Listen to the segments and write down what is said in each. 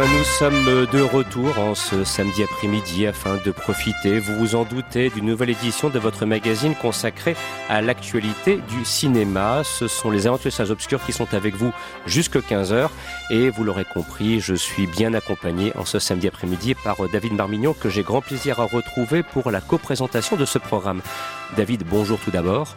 Nous sommes de retour en ce samedi après-midi afin de profiter, vous vous en doutez, d'une nouvelle édition de votre magazine consacré à l'actualité du cinéma. Ce sont les aventures salles obscures qui sont avec vous jusqu'à 15h. Et vous l'aurez compris, je suis bien accompagné en ce samedi après-midi par David Marmignon que j'ai grand plaisir à retrouver pour la co-présentation de ce programme. David, bonjour tout d'abord.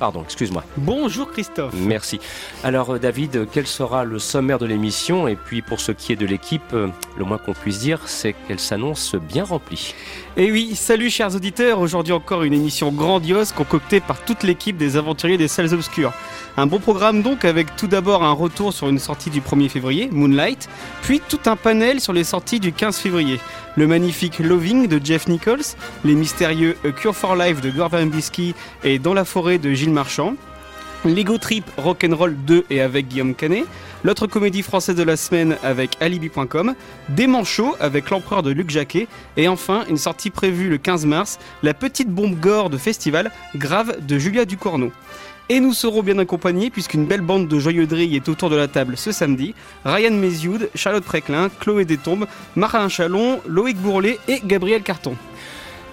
Pardon, excuse-moi. Bonjour Christophe. Merci. Alors euh, David, quel sera le sommaire de l'émission? Et puis pour ce qui est de l'équipe, euh, le moins qu'on puisse dire, c'est qu'elle s'annonce bien remplie. Et oui, salut chers auditeurs, aujourd'hui encore une émission grandiose concoctée par toute l'équipe des aventuriers des salles obscures. Un bon programme donc avec tout d'abord un retour sur une sortie du 1er février, Moonlight, puis tout un panel sur les sorties du 15 février. Le magnifique Loving de Jeff Nichols, les mystérieux A Cure for Life de Gore Verbinski et Dans la forêt de Gilles Marchand, Lego Trip Rock'n'Roll 2 et avec Guillaume Canet, l'autre comédie française de la semaine avec Alibi.com, Des Manchots avec l'empereur de Luc Jacquet, et enfin une sortie prévue le 15 mars, La petite bombe gore de festival Grave de Julia Ducorneau. Et nous serons bien accompagnés puisqu'une belle bande de joyeux drilles est autour de la table ce samedi. Ryan Mézioud, Charlotte Préclin, Chloé Détombe, Marin Chalon, Loïc Bourlet et Gabriel Carton.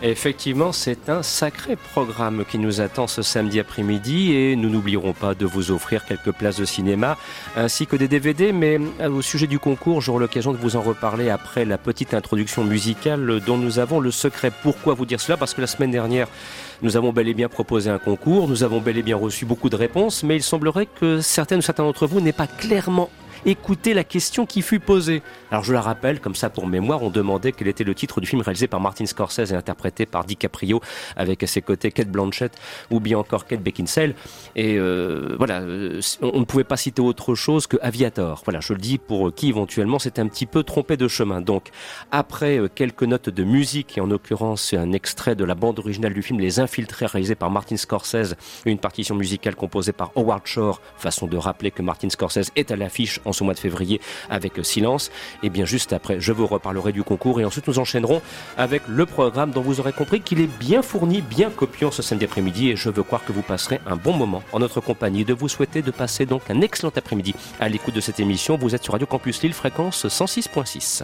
Effectivement, c'est un sacré programme qui nous attend ce samedi après-midi et nous n'oublierons pas de vous offrir quelques places de cinéma ainsi que des DVD. Mais euh, au sujet du concours, j'aurai l'occasion de vous en reparler après la petite introduction musicale dont nous avons le secret. Pourquoi vous dire cela? Parce que la semaine dernière, nous avons bel et bien proposé un concours, nous avons bel et bien reçu beaucoup de réponses, mais il semblerait que certaines ou certains d'entre vous n'aient pas clairement écouté la question qui fut posée. Alors je la rappelle, comme ça pour mémoire, on demandait quel était le titre du film réalisé par Martin Scorsese et interprété par DiCaprio avec à ses côtés Kate Blanchett ou bien encore Kate Beckinsale. Et euh, voilà, euh, on ne pouvait pas citer autre chose que Aviator. Voilà, je le dis pour qui éventuellement c'est un petit peu trompé de chemin. Donc après euh, quelques notes de musique et en l'occurrence un extrait de la bande originale du film Les Infiltrés réalisé par Martin Scorsese, une partition musicale composée par Howard Shore, façon de rappeler que Martin Scorsese est à l'affiche en ce mois de février avec Silence. Et bien juste après, je vous reparlerai du concours et ensuite nous enchaînerons avec le programme dont vous aurez compris qu'il est bien fourni, bien copiant ce samedi après-midi et je veux croire que vous passerez un bon moment en notre compagnie. De vous souhaiter de passer donc un excellent après-midi à l'écoute de cette émission. Vous êtes sur Radio Campus Lille, fréquence 106.6.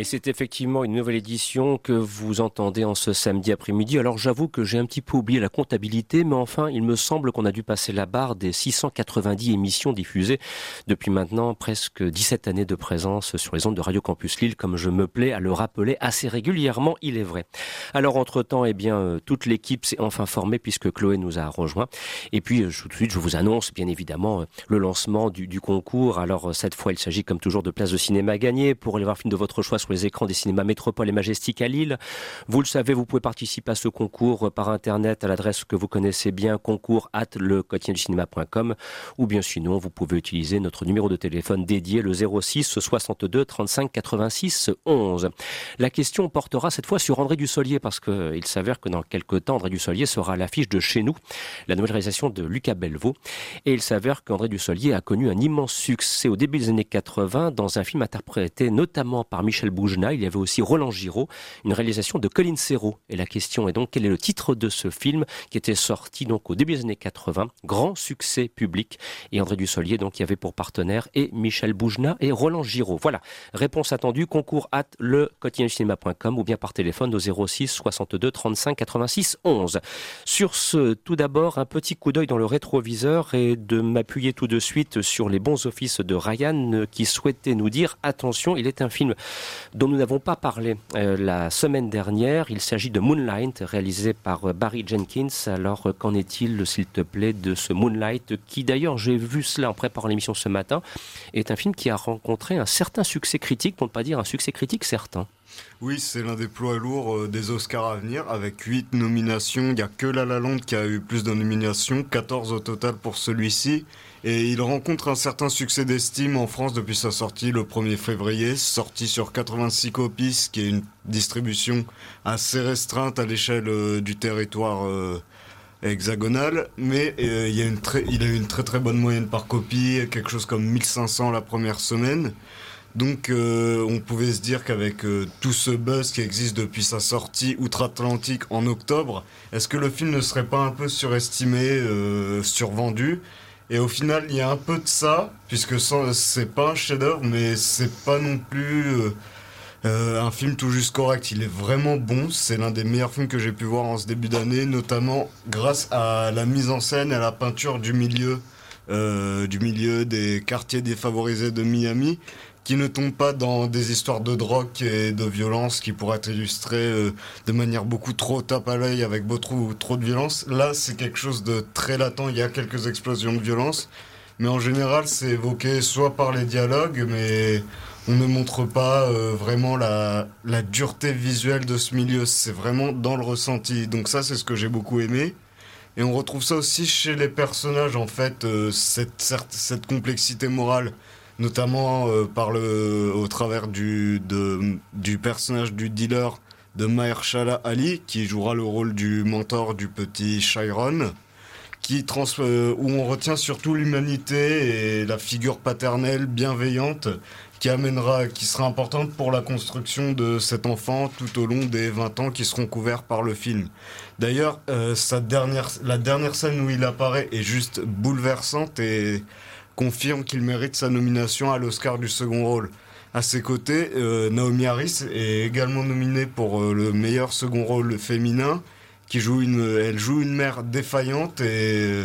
Et c'est effectivement une nouvelle édition que vous entendez en ce samedi après-midi. Alors j'avoue que j'ai un petit peu oublié la comptabilité, mais enfin il me semble qu'on a dû passer la barre des 690 émissions diffusées depuis maintenant presque 17 années de présence sur les ondes de Radio Campus Lille, comme je me plais à le rappeler assez régulièrement, il est vrai. Alors entre-temps, eh bien, euh, toute l'équipe s'est enfin formée puisque Chloé nous a rejoint. Et puis tout de suite, je vous annonce bien évidemment euh, le lancement du, concours. Alors euh, cette fois, il s'agit comme toujours de places de cinéma gagnées pour aller voir film de votre choix les écrans des cinémas Métropole et Majestic à Lille. Vous le savez, vous pouvez participer à ce concours par internet à l'adresse que vous connaissez bien, concours at le cinéma.com ou bien sinon, vous pouvez utiliser notre numéro de téléphone dédié, le 06 62 35 86 11. La question portera cette fois sur André Dussolier parce qu'il s'avère que dans quelques temps, André Dussolier sera à l'affiche de Chez nous, la nouvelle réalisation de Lucas Belvaux. Et il s'avère qu'André Dussolier a connu un immense succès au début des années 80 dans un film interprété notamment par Michel Boujna, il y avait aussi Roland Giraud, une réalisation de Colin Serrault. Et la question est donc quel est le titre de ce film qui était sorti donc au début des années 80, grand succès public? Et André Dussolier donc y avait pour partenaire et Michel Boujna et Roland Giraud. Voilà, réponse attendue, concours at le ou bien par téléphone au 06 62 35 86 11. Sur ce, tout d'abord, un petit coup d'œil dans le rétroviseur et de m'appuyer tout de suite sur les bons offices de Ryan qui souhaitait nous dire attention, il est un film dont nous n'avons pas parlé euh, la semaine dernière. Il s'agit de Moonlight, réalisé par euh, Barry Jenkins. Alors, euh, qu'en est-il, s'il te plaît, de ce Moonlight, qui d'ailleurs, j'ai vu cela en préparant l'émission ce matin, est un film qui a rencontré un certain succès critique, pour ne pas dire un succès critique certain. Oui, c'est l'un des poids lourds des Oscars à venir, avec 8 nominations. Il n'y a que La La Land qui a eu plus de nominations, 14 au total pour celui-ci. Et il rencontre un certain succès d'estime en France depuis sa sortie le 1er février, sorti sur 86 copies, ce qui est une distribution assez restreinte à l'échelle euh, du territoire euh, hexagonal. Mais euh, il, a il a eu une très très bonne moyenne par copie, quelque chose comme 1500 la première semaine. Donc on pouvait se dire qu'avec tout ce buzz qui existe depuis sa sortie outre-Atlantique en octobre, est-ce que le film ne serait pas un peu surestimé, survendu? Et au final, il y a un peu de ça, puisque c'est pas un chef-d'œuvre, mais c'est pas non plus euh, euh, un film tout juste correct. Il est vraiment bon. C'est l'un des meilleurs films que j'ai pu voir en ce début d'année, notamment grâce à la mise en scène et à la peinture du milieu, euh, du milieu des quartiers défavorisés de Miami qui ne tombe pas dans des histoires de drogue et de violence qui pourraient être illustrées euh, de manière beaucoup trop tape à l'œil avec beaucoup trop de violence. Là, c'est quelque chose de très latent. Il y a quelques explosions de violence, mais en général, c'est évoqué soit par les dialogues, mais on ne montre pas euh, vraiment la, dureté visuelle de ce milieu. C'est vraiment dans le ressenti. Donc ça, c'est ce que j'ai beaucoup aimé. Et on retrouve ça aussi chez les personnages, en fait, euh, cette complexité morale notamment euh, par au travers du, personnage du dealer de Mahershala Ali, qui jouera le rôle du mentor du petit Chiron, qui trans, euh, où on retient surtout l'humanité et la figure paternelle bienveillante qui amènera, qui sera importante pour la construction de cet enfant tout au long des 20 ans qui seront couverts par le film. D'ailleurs, euh, sa la dernière scène où il apparaît est juste bouleversante et confirme qu'il mérite sa nomination à l'Oscar du second rôle. À ses côtés, euh, Naomi Harris est également nominée pour euh, le meilleur second rôle féminin, qui joue une, elle joue une mère défaillante et euh,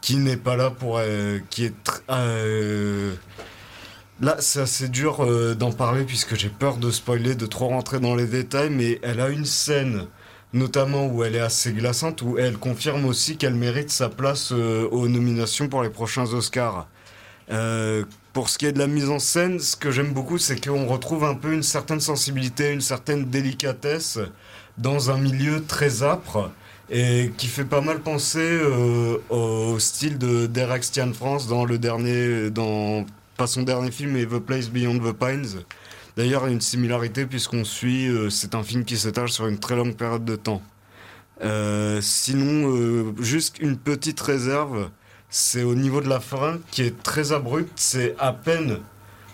qui n'est pas là pour, qui est Là, c'est assez dur d'en parler puisque j'ai peur de spoiler, de trop rentrer dans les détails, mais elle a une scène notamment où elle est assez glaçante, où elle confirme aussi qu'elle mérite sa place aux nominations pour les prochains Oscars. Euh, pour ce qui est de la mise en scène, ce que j'aime beaucoup, c'est qu'on retrouve un peu une certaine sensibilité, une certaine délicatesse dans un milieu très âpre et qui fait pas mal penser euh, au style de Derek Stian France dans le dernier, dans pas son dernier film, mais The Place Beyond the Pines. D'ailleurs, il y a une similarité puisqu'on suit, euh, c'est un film qui s'étage sur une très longue période de temps. Sinon, juste une petite réserve, c'est au niveau de la fin qui est très abrupt. C'est à peine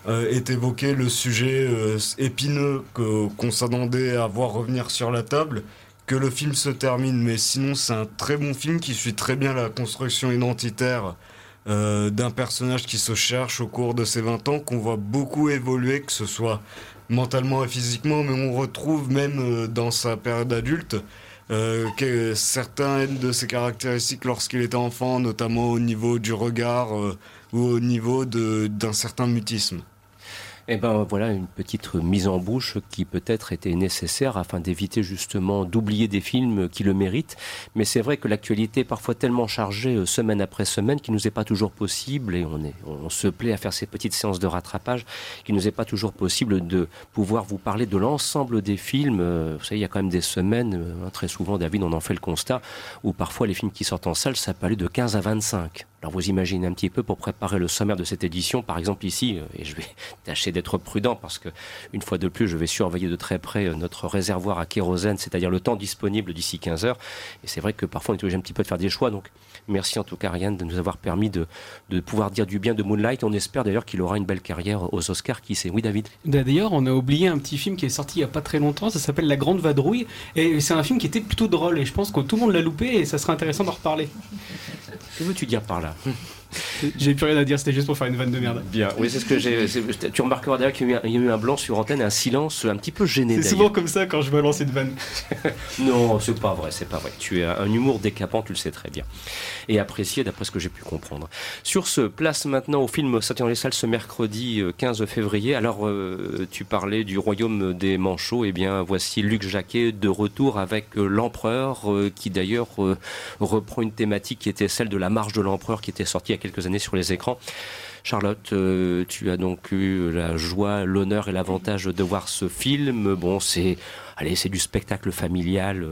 euh, est évoqué le sujet euh, épineux qu'on s'attendait à voir revenir sur la table que le film se termine. Mais sinon, c'est un très bon film qui suit très bien la construction identitaire euh, d'un personnage qui se cherche au cours de ses 20 ans, qu'on voit beaucoup évoluer, que ce soit mentalement et physiquement, mais on retrouve même dans sa période adulte que certaines de ses caractéristiques lorsqu'il était enfant, notamment au niveau du regard ou au niveau d'un certain mutisme. Eh ben voilà une petite mise en bouche qui peut-être était nécessaire afin d'éviter justement d'oublier des films qui le méritent. Mais c'est vrai que l'actualité est parfois tellement chargée euh, semaine après semaine qu'il nous est pas toujours possible et on est, on se plaît à faire ces petites séances de rattrapage qu'il nous est pas toujours possible de pouvoir vous parler de l'ensemble des films. Euh, vous savez, il y a quand même des semaines, euh, hein, très souvent David, on en fait le constat, où parfois les films qui sortent en salle, ça peut aller de 15 à 25. Alors vous imaginez un petit peu pour préparer le sommaire de cette édition, par exemple ici, euh, et je vais tâcher d'être prudent parce que une fois de plus, je vais surveiller de très près euh, notre réservoir à kérosène, c'est-à-dire le temps disponible d'ici 15 heures. Et c'est vrai que parfois on est obligé un petit peu de faire des choix. Donc merci en tout cas Ariane de nous avoir permis de, de pouvoir dire du bien de Moonlight. On espère d'ailleurs qu'il aura une belle carrière aux Oscars. Qui sait Oui David? D'ailleurs, on a oublié un petit film qui est sorti il y a pas très longtemps. Ça s'appelle La Grande Vadrouille et c'est un film qui était plutôt drôle. Et je pense que tout le monde l'a loupé et ça serait intéressant d'en reparler. Que veux-tu dire par là? J'ai plus rien à dire, c'était juste pour faire une vanne de merde. Bien, oui, c'est ce que j'ai. Tu remarqueras d'ailleurs qu'il y, a eu un blanc sur antenne, un silence un petit peu gêné. C'est souvent comme ça quand je balance une vanne. non, c'est pas vrai, c'est pas vrai. Tu as un humour décapant, tu le sais très bien. Et apprécié d'après ce que j'ai pu comprendre. Sur ce, place maintenant au film sorti dans les salles ce mercredi 15 euh, février. Alors, euh, tu parlais du royaume des manchots. Eh bien, voici Luc Jacquet de retour avec euh, l'empereur, qui d'ailleurs reprend une thématique qui était celle de la marche de l'empereur qui était sortie quelques années sur les écrans. Charlotte, tu as donc eu la joie, l'honneur et l'avantage de voir ce film. Bon, c'est, allez, c'est du spectacle familial,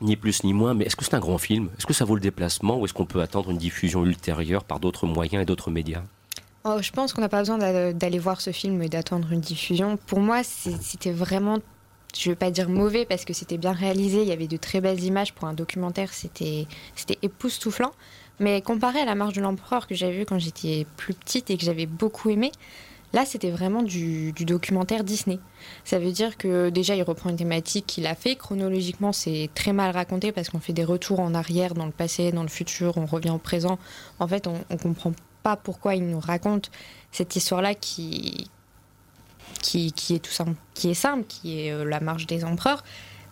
ni plus ni moins. Mais est-ce que c'est un grand film? Est-ce que ça vaut le déplacement ou est-ce qu'on peut attendre une diffusion ultérieure par d'autres moyens et d'autres médias? Oh, Je pense qu'on n'a pas besoin d'aller voir ce film et d'attendre une diffusion. Pour moi, c'était vraiment je ne veux pas dire mauvais parce que c'était bien réalisé, il y avait de très belles images pour un documentaire, c'était époustouflant. Mais comparé à La Marche de l'Empereur que j'avais vu quand j'étais plus petite et que j'avais beaucoup aimé, là c'était vraiment du, documentaire Disney. Ça veut dire que déjà il reprend une thématique qu'il a fait. Chronologiquement c'est très mal raconté parce qu'on fait des retours en arrière, dans le passé, dans le futur, on revient au présent. En fait on, ne comprend pas pourquoi il nous raconte cette histoire-là qui, qui, est tout simple, qui est simple, qui est euh, la marche des empereurs,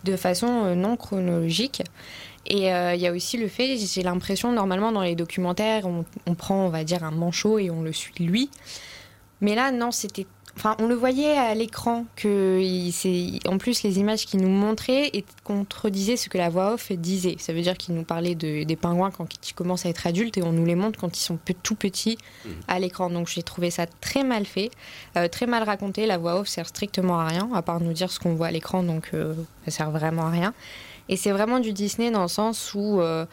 de façon euh, non chronologique. Et euh, il y a aussi le fait, j'ai l'impression, normalement dans les documentaires, on, prend, on va dire, un manchot et on le suit lui. Mais là, non, c'était. Enfin, on le voyait à l'écran que, en plus, les images qu'il nous montrait contredisaient ce que la voix off disait. Ça veut dire qu'il nous parlait de, des pingouins quand ils commencent à être adultes et on nous les montre quand ils sont tout petits mmh. à l'écran. Donc j'ai trouvé ça très mal fait, euh, très mal raconté. La voix off sert strictement à rien, à part nous dire ce qu'on voit à l'écran, donc euh, ça sert vraiment à rien. Et c'est vraiment du Disney dans le sens où, euh,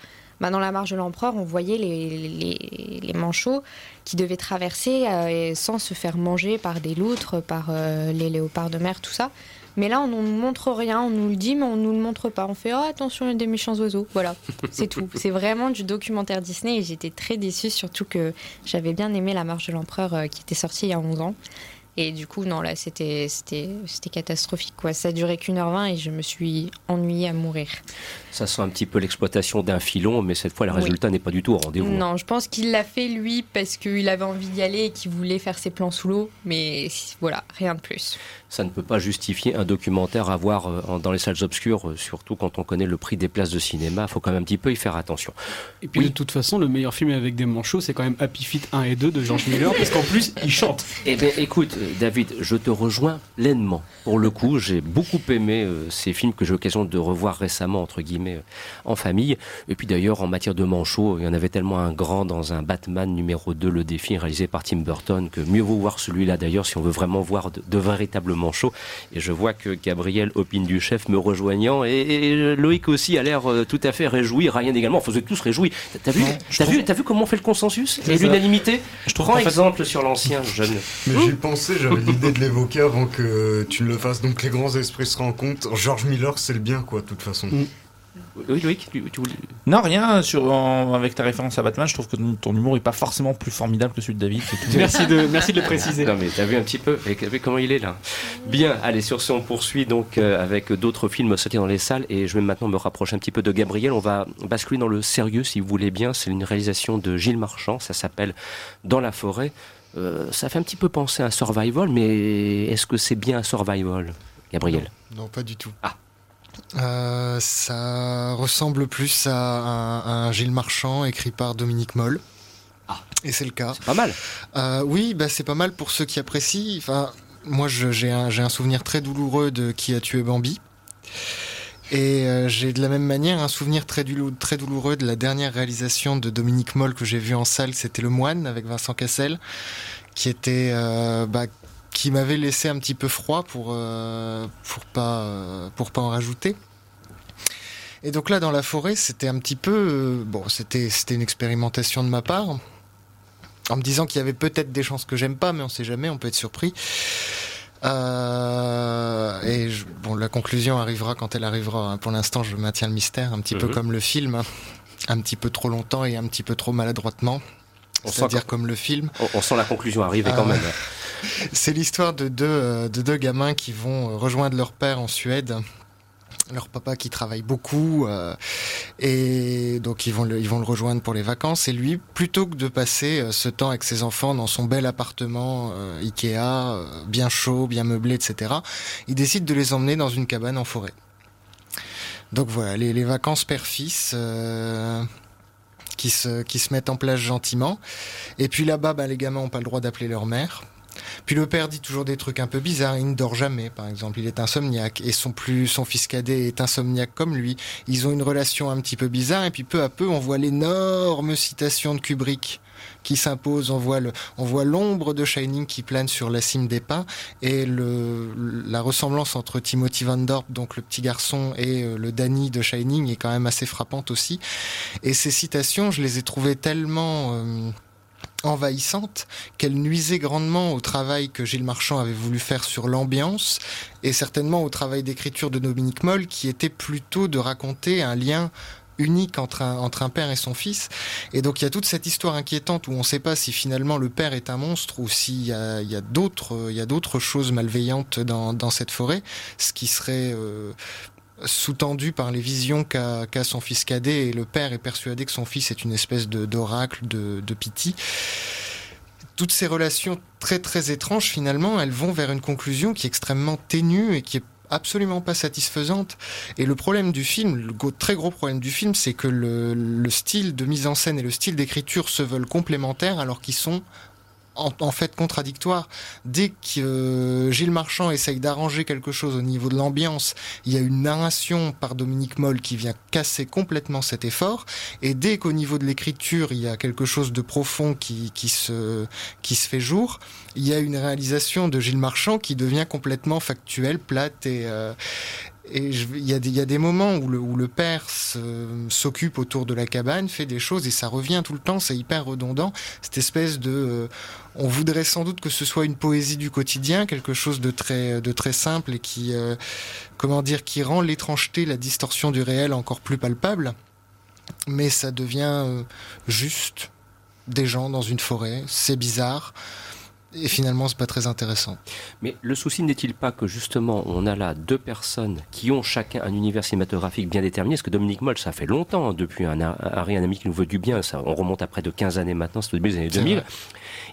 bah, dans La Marche de l'Empereur, on voyait les, les, manchots qui devaient traverser euh, sans se faire manger par des loutres, par euh, les léopards de mer, tout ça. Mais là, on ne nous montre rien, on nous le dit, mais on ne nous le montre pas. On fait oh, attention, il y a des méchants oiseaux. Voilà, c'est tout. C'est vraiment du documentaire Disney et j'étais très déçue, surtout que j'avais bien aimé La Marche de l'Empereur qui était sortie il y a 11 ans. Et du coup, non, là, c'était, catastrophique. Quoi. Ça duré qu'une heure vingt et je me suis ennuyée à mourir. Ça sent un petit peu l'exploitation d'un filon, mais cette fois, le résultat n'est pas du tout au rendez-vous. Non, je pense qu'il l'a fait, lui, parce qu'il avait envie d'y aller et qu'il voulait faire ses plans sous l'eau. Mais voilà, rien de plus ça ne peut pas justifier un documentaire à voir euh, dans les salles obscures, euh, surtout quand on connaît le prix des places de cinéma. Il faut quand même un petit peu y faire attention. Et puis de toute façon, le meilleur film avec des manchots, c'est quand même Happy Feet 1 et 2 de George Miller, parce qu'en plus, il chante. Eh bien, écoute, David, je te rejoins pleinement. Pour le coup, j'ai beaucoup aimé euh, ces films que j'ai l'occasion de revoir récemment, entre guillemets, en famille. Et puis d'ailleurs, en matière de manchots, il y en avait tellement un grand dans un Batman numéro 2, le défi, réalisé par Tim Burton, que mieux vaut voir celui-là d'ailleurs si on veut vraiment voir de, de véritables manchots. Et je vois que Gabriel, opine du chef, me rejoignant. Et, Loïc aussi a l'air euh, tout à fait réjoui. Ryan également. Enfin, vous êtes tous réjouis. T'as vu, t'as vu, vu comment on fait le consensus et l'unanimité Je Prends exemple sur l'ancien jeune. Mais j'y pensais, j'avais l'idée de l'évoquer avant que tu ne le fasses. Donc les grands esprits se rencontrent. George Miller, c'est le bien, quoi, de toute façon. Mm. Oui, Loïc, Non, rien. Sur, avec ta référence à Batman, je trouve que ton humour est pas forcément plus formidable que celui de David. merci, de, merci de le préciser. Non, mais t'as vu un petit peu comment il est là. Bien, allez, sur ce, on poursuit donc euh, avec d'autres films sortis dans les salles. Et je vais maintenant me rapprocher un petit peu de Gabriel. On va basculer dans le sérieux, si vous voulez bien. C'est une réalisation de Gilles Marchand. Ça s'appelle Dans la forêt. Euh, ça fait un petit peu penser à un survival, mais est-ce que c'est bien un survival, Gabriel? Non, pas du tout. Ah. Euh, ça ressemble plus à un, Gilles Marchand écrit par Dominique Moll. Ah. Et c'est le cas. C'est pas mal. Euh, oui, bah, c'est pas mal pour ceux qui apprécient. Enfin, moi, j'ai un, un, souvenir très douloureux de Qui a tué Bambi. Et euh, j'ai de la même manière un souvenir très, très, douloureux de la dernière réalisation de Dominique Moll que j'ai vu en salle. C'était Le Moine avec Vincent Cassel, qui était bah, qui m'avait laissé un petit peu froid pour euh, pour pas euh, pour pas en rajouter. Et donc là, dans la forêt, c'était un petit peu euh, bon, c'était c'était une expérimentation de ma part, en me disant qu'il y avait peut-être des chances que j'aime pas, mais on sait jamais, on peut être surpris. et bon, la conclusion arrivera quand elle arrivera. Hein. Pour l'instant, je maintiens le mystère, un petit peu mhm. comme le film, un petit peu trop longtemps et un petit peu trop maladroitement. C'est-à-dire comme le film. On, sent la conclusion arriver quand même. C'est l'histoire de deux, euh, de deux gamins qui vont euh, rejoindre leur père en Suède. Leur papa qui travaille beaucoup euh, et donc ils vont le, ils vont le rejoindre pour les vacances. Et lui plutôt que de passer ce temps avec ses enfants dans son bel appartement Ikea bien chaud bien meublé etc il décide de les emmener dans une cabane en forêt. Donc voilà les, vacances père-fils qui se qui se mettent en place gentiment. Et puis là-bas bah, les gamins ont pas le droit d'appeler leur mère puis le père dit toujours des trucs un peu bizarres. Il ne dort jamais, par exemple. Il est insomniaque. Et son plus, son fils cadet est insomniaque comme lui. Ils ont une relation un petit peu bizarre. Et puis peu à peu, on voit l'énorme citation de Kubrick qui s'impose. On voit l'ombre de Shining qui plane sur la cime des pins et le, la ressemblance entre Timothy Van Dorp, donc le petit garçon, et euh, le Danny de Shining est quand même assez frappante aussi. Et ces citations, je les ai trouvées tellement euh, envahissante, qu'elle nuisait grandement au travail que Gilles Marchand avait voulu faire sur l'ambiance et certainement au travail d'écriture de Dominique Moll qui était plutôt de raconter un lien unique entre un, entre un père et son fils. Et donc il y a toute cette histoire inquiétante où on ne sait pas si finalement le père est un monstre ou s'il y a, y a d'autres choses malveillantes dans, dans cette forêt, ce qui serait euh, sous-tendu par les visions qu'a son fils cadet et le père est persuadé que son fils est une espèce d'oracle de, de, Pity. Toutes ces relations très très étranges finalement, elles vont vers une conclusion qui est extrêmement ténue et qui est absolument pas satisfaisante. Et le problème du film, le très gros problème du film, c'est que le, le, style de mise en scène et le style d'écriture se veulent complémentaires alors qu'ils sont en, fait contradictoire. Dès que euh, Gilles Marchand essaye d'arranger quelque chose au niveau de l'ambiance, il y a une narration par Dominique Moll qui vient casser complètement cet effort. Et dès qu'au niveau de l'écriture, il y a quelque chose de profond qui, qui, se, qui se fait jour, il y a une réalisation de Gilles Marchand qui devient complètement factuelle, plate et, euh, et il y, a des, moments où le, père s'occupe autour de la cabane, fait des choses et ça revient tout le temps, c'est hyper redondant. Cette espèce de, euh, on voudrait sans doute que ce soit une poésie du quotidien, quelque chose de très, de très simple et qui, euh, comment dire, qui rend l'étrangeté, la distorsion du réel encore plus palpable. Mais ça devient euh, juste des gens dans une forêt, c'est bizarre et finalement c'est pas très intéressant. Mais le souci n'est-il pas que justement on a là deux personnes qui ont chacun un univers cinématographique bien déterminé? Parce que Dominique Moll, ça fait longtemps hein, depuis un, Harry, un ami qui nous veut du bien, ça, on remonte à près de 15 années maintenant, c'est au début des années 2000.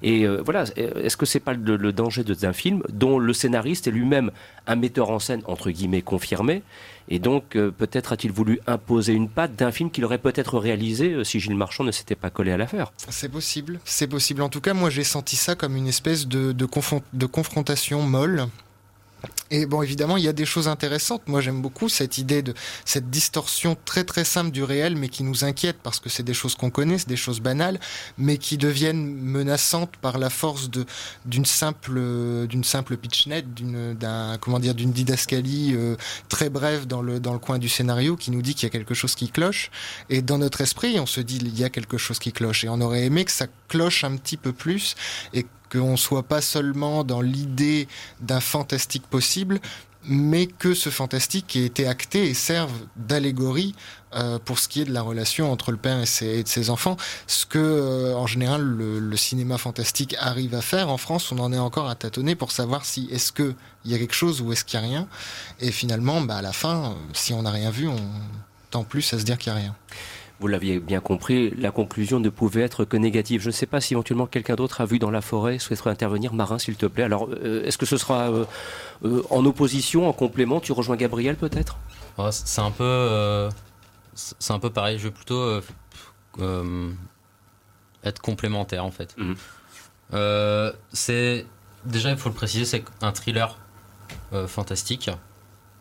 Et euh, voilà, est-ce que c'est pas le, le danger d'un film dont le scénariste est lui-même un metteur en scène entre guillemets confirmé et donc, euh, peut-être a-t-il voulu imposer une patte d'un film qu'il aurait peut-être réalisé euh, si Gilles Marchand ne s'était pas collé à l'affaire. C'est possible, c'est possible. En tout cas, moi, j'ai senti ça comme une espèce de, de confrontation molle et bon, évidemment, il y a des choses intéressantes. Moi, j'aime beaucoup cette idée de cette distorsion très très simple du réel, mais qui nous inquiète parce que c'est des choses qu'on connaît, c'est des choses banales, mais qui deviennent menaçantes par la force de d'une simple d'une simple pitchnet, d'une d'un comment dire d'une didascalie euh, très brève dans le dans le coin du scénario qui nous dit qu'il y a quelque chose qui cloche. Et dans notre esprit, on se dit il y a quelque chose qui cloche. Et on aurait aimé que ça cloche un petit peu plus et qu'on soit pas seulement dans l'idée d'un fantastique possible, mais que ce fantastique ait été acté et serve d'allégorie euh, pour ce qui est de la relation entre le père et ses, ses enfants. Ce que, euh, en général, le, le, cinéma fantastique arrive à faire en France, on en est encore à tâtonner pour savoir si est-ce qu'il y a quelque chose ou est-ce qu'il n'y a rien. Et finalement, bah, à la fin, si on n'a rien vu, on tend plus à se dire qu'il n'y a rien. Vous l'aviez bien compris, la conclusion ne pouvait être que négative. Je ne sais pas si éventuellement quelqu'un d'autre a vu dans la forêt, souhaiterait intervenir. Marin, s'il te plaît. Alors, euh, est-ce que ce sera euh, euh, en opposition, en complément? Tu rejoins Gabriel peut-être? Ouais, C'est un peu, c'est un peu pareil. Je veux plutôt être complémentaire en fait. Mhm. c'est déjà, il faut le préciser, c'est un thriller fantastique.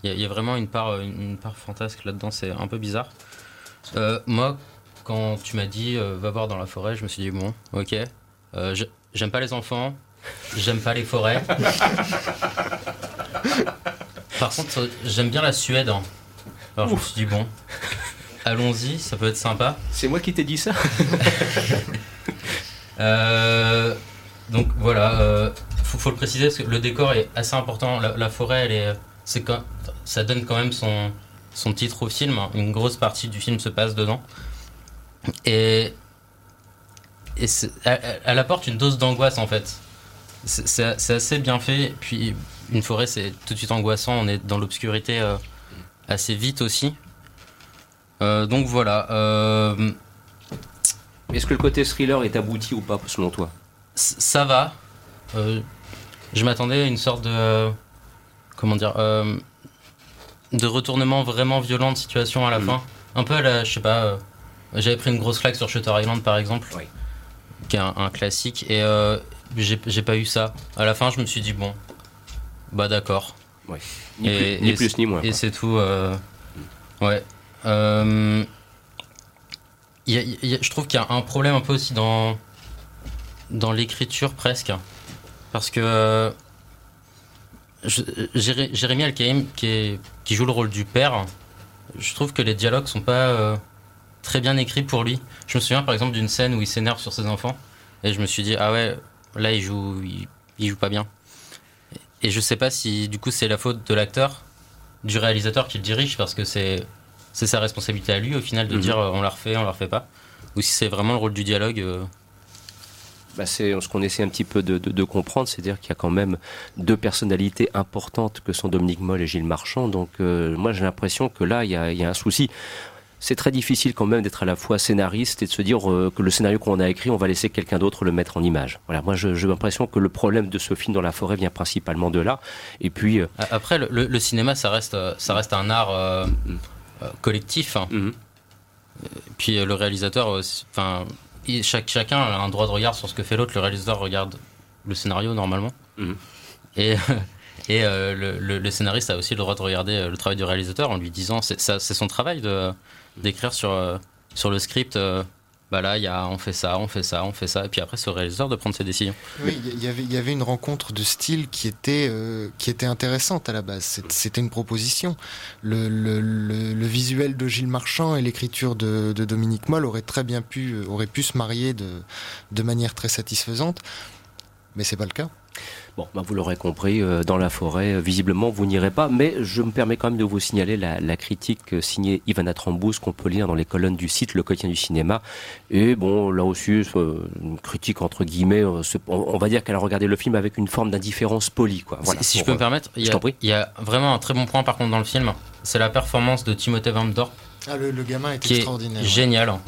Il y, y, a vraiment une part, une part fantasque là-dedans. C'est un peu bizarre. Euh, moi, quand tu m'as dit euh, va voir dans la forêt, je me suis dit bon, ok. Euh, j'aime pas les enfants, j'aime pas les forêts. Par contre, j'aime bien la Suède. Hein. Alors je me suis dit bon, allons-y, ça peut être sympa. C'est moi qui t'ai dit ça. donc voilà, faut, faut, le préciser parce que le décor est assez important. La, forêt, elle est, c'est quand, ça donne quand même son son titre au film. Une grosse partie du film se passe dedans. Et, et elle, apporte une dose d'angoisse en fait. C'est assez bien fait. Puis une forêt, c'est tout de suite angoissant. On est dans l'obscurité euh, assez vite aussi. Euh, donc voilà. Euh, Est-ce que le côté thriller est abouti ou pas selon toi? Ça va. je m'attendais à une sorte de comment dire de retournement vraiment violent de situation à la mm. fin. Un peu à la, je sais pas, euh, j'avais pris une grosse claque sur Shutter Island par exemple, qui est un, classique, et euh, j'ai pas eu ça. À la fin, je me suis dit, bon, bah d'accord. Ni, plus, ni, moins. Et c'est tout. Euh, ouais. je trouve qu'il y a un problème un peu aussi dans, dans l'écriture presque. Parce que Jérémy Alcaïm, qui, qui joue le rôle du père, je trouve que les dialogues sont pas euh, très bien écrits pour lui. Je me souviens par exemple d'une scène où il s'énerve sur ses enfants, et je me suis dit, ah ouais, là il joue, il, joue pas bien. Et je sais pas si du coup c'est la faute de l'acteur, du réalisateur qui le dirige, parce que c'est c'est sa responsabilité à lui au final de mhm. dire on la refait, on la refait pas, ou si c'est vraiment le rôle du dialogue. Euh, bah, c'est ce qu'on essaie un petit peu de, comprendre, c'est-à-dire qu'il y a quand même deux personnalités importantes que sont Dominique Moll et Gilles Marchand. Donc euh, moi j'ai l'impression que là il y a, un souci c'est très difficile quand même d'être à la fois scénariste et de se dire euh, que le scénario qu'on a écrit, on va laisser quelqu'un d'autre le mettre en image. Voilà, moi j'ai l'impression que le problème de ce film dans la forêt vient principalement de là. Et puis euh, après, le, cinéma, ça reste, ça reste un art collectif. Hein. Mm-hmm. Puis le réalisateur, enfin chaque, chacun a un droit de regard sur ce que fait l'autre. Le réalisateur regarde le scénario normalement. Mhm. Et, et euh, le, le, scénariste a aussi le droit de regarder euh, le travail du réalisateur en lui disant c'est son travail d'écrire sur, euh, sur le script bah là, y a, on fait ça, on fait ça, on fait ça, et puis après, c'est au réalisateur de prendre ses décisions. Oui, il y, avait une rencontre de style qui était, euh, qui était intéressante à la base. C'était une proposition. Le, visuel de Gilles Marchand et l'écriture de, de, Dominique Moll auraient très bien pu, auraient pu se marier de, de manière très satisfaisante, mais c'est pas le cas. Bon, ben vous l'aurez compris, euh, dans la forêt, euh, visiblement, vous n'irez pas, mais je me permets quand même de vous signaler la, critique euh, signée Ivana Trambous qu'on peut lire dans les colonnes du site Le Quotidien du Cinéma. Et bon, là aussi, une critique entre guillemets, on va dire qu'elle a regardé le film avec une forme d'indifférence polie. Quoi. si, je peux me permettre, il y, a vraiment un très bon point par contre dans le film, c'est la performance de Timothée Van Dorp. Ah, le, gamin est extraordinaire. génial.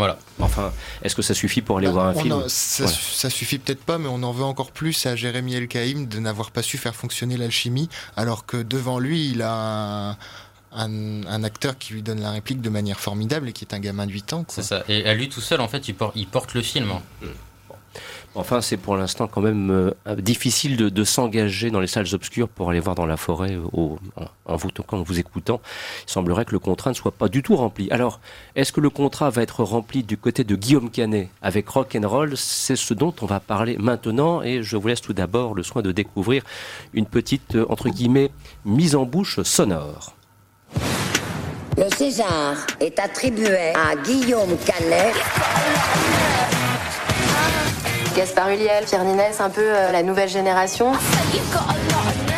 Voilà. Enfin, est-ce que ça suffit pour aller bah, voir un film ça, suffit peut-être pas, mais on en veut encore plus à Jérémy El Kaïm de n'avoir pas su faire fonctionner l'alchimie, alors que devant lui, il a un, acteur qui lui donne la réplique de manière formidable et qui est un gamin de 8 ans. C'est ça. Et à lui tout seul, en fait, il porte, il porte le film. Mm. Enfin, c'est pour l'instant quand même euh, difficile de, s'engager dans les salles obscures pour aller voir dans la forêt en, vous en vous écoutant. Il semblerait que le contrat ne soit pas du tout rempli. Alors, est-ce que le contrat va être rempli du côté de Guillaume Canet avec Rock and Roll? C'est ce dont on va parler maintenant et je vous laisse tout d'abord le soin de découvrir une petite, euh, entre guillemets, mise en bouche sonore. Le César est attribué à Guillaume Canet. Gaspard Ulliel, Pierre Ninès, un peu euh, la nouvelle génération.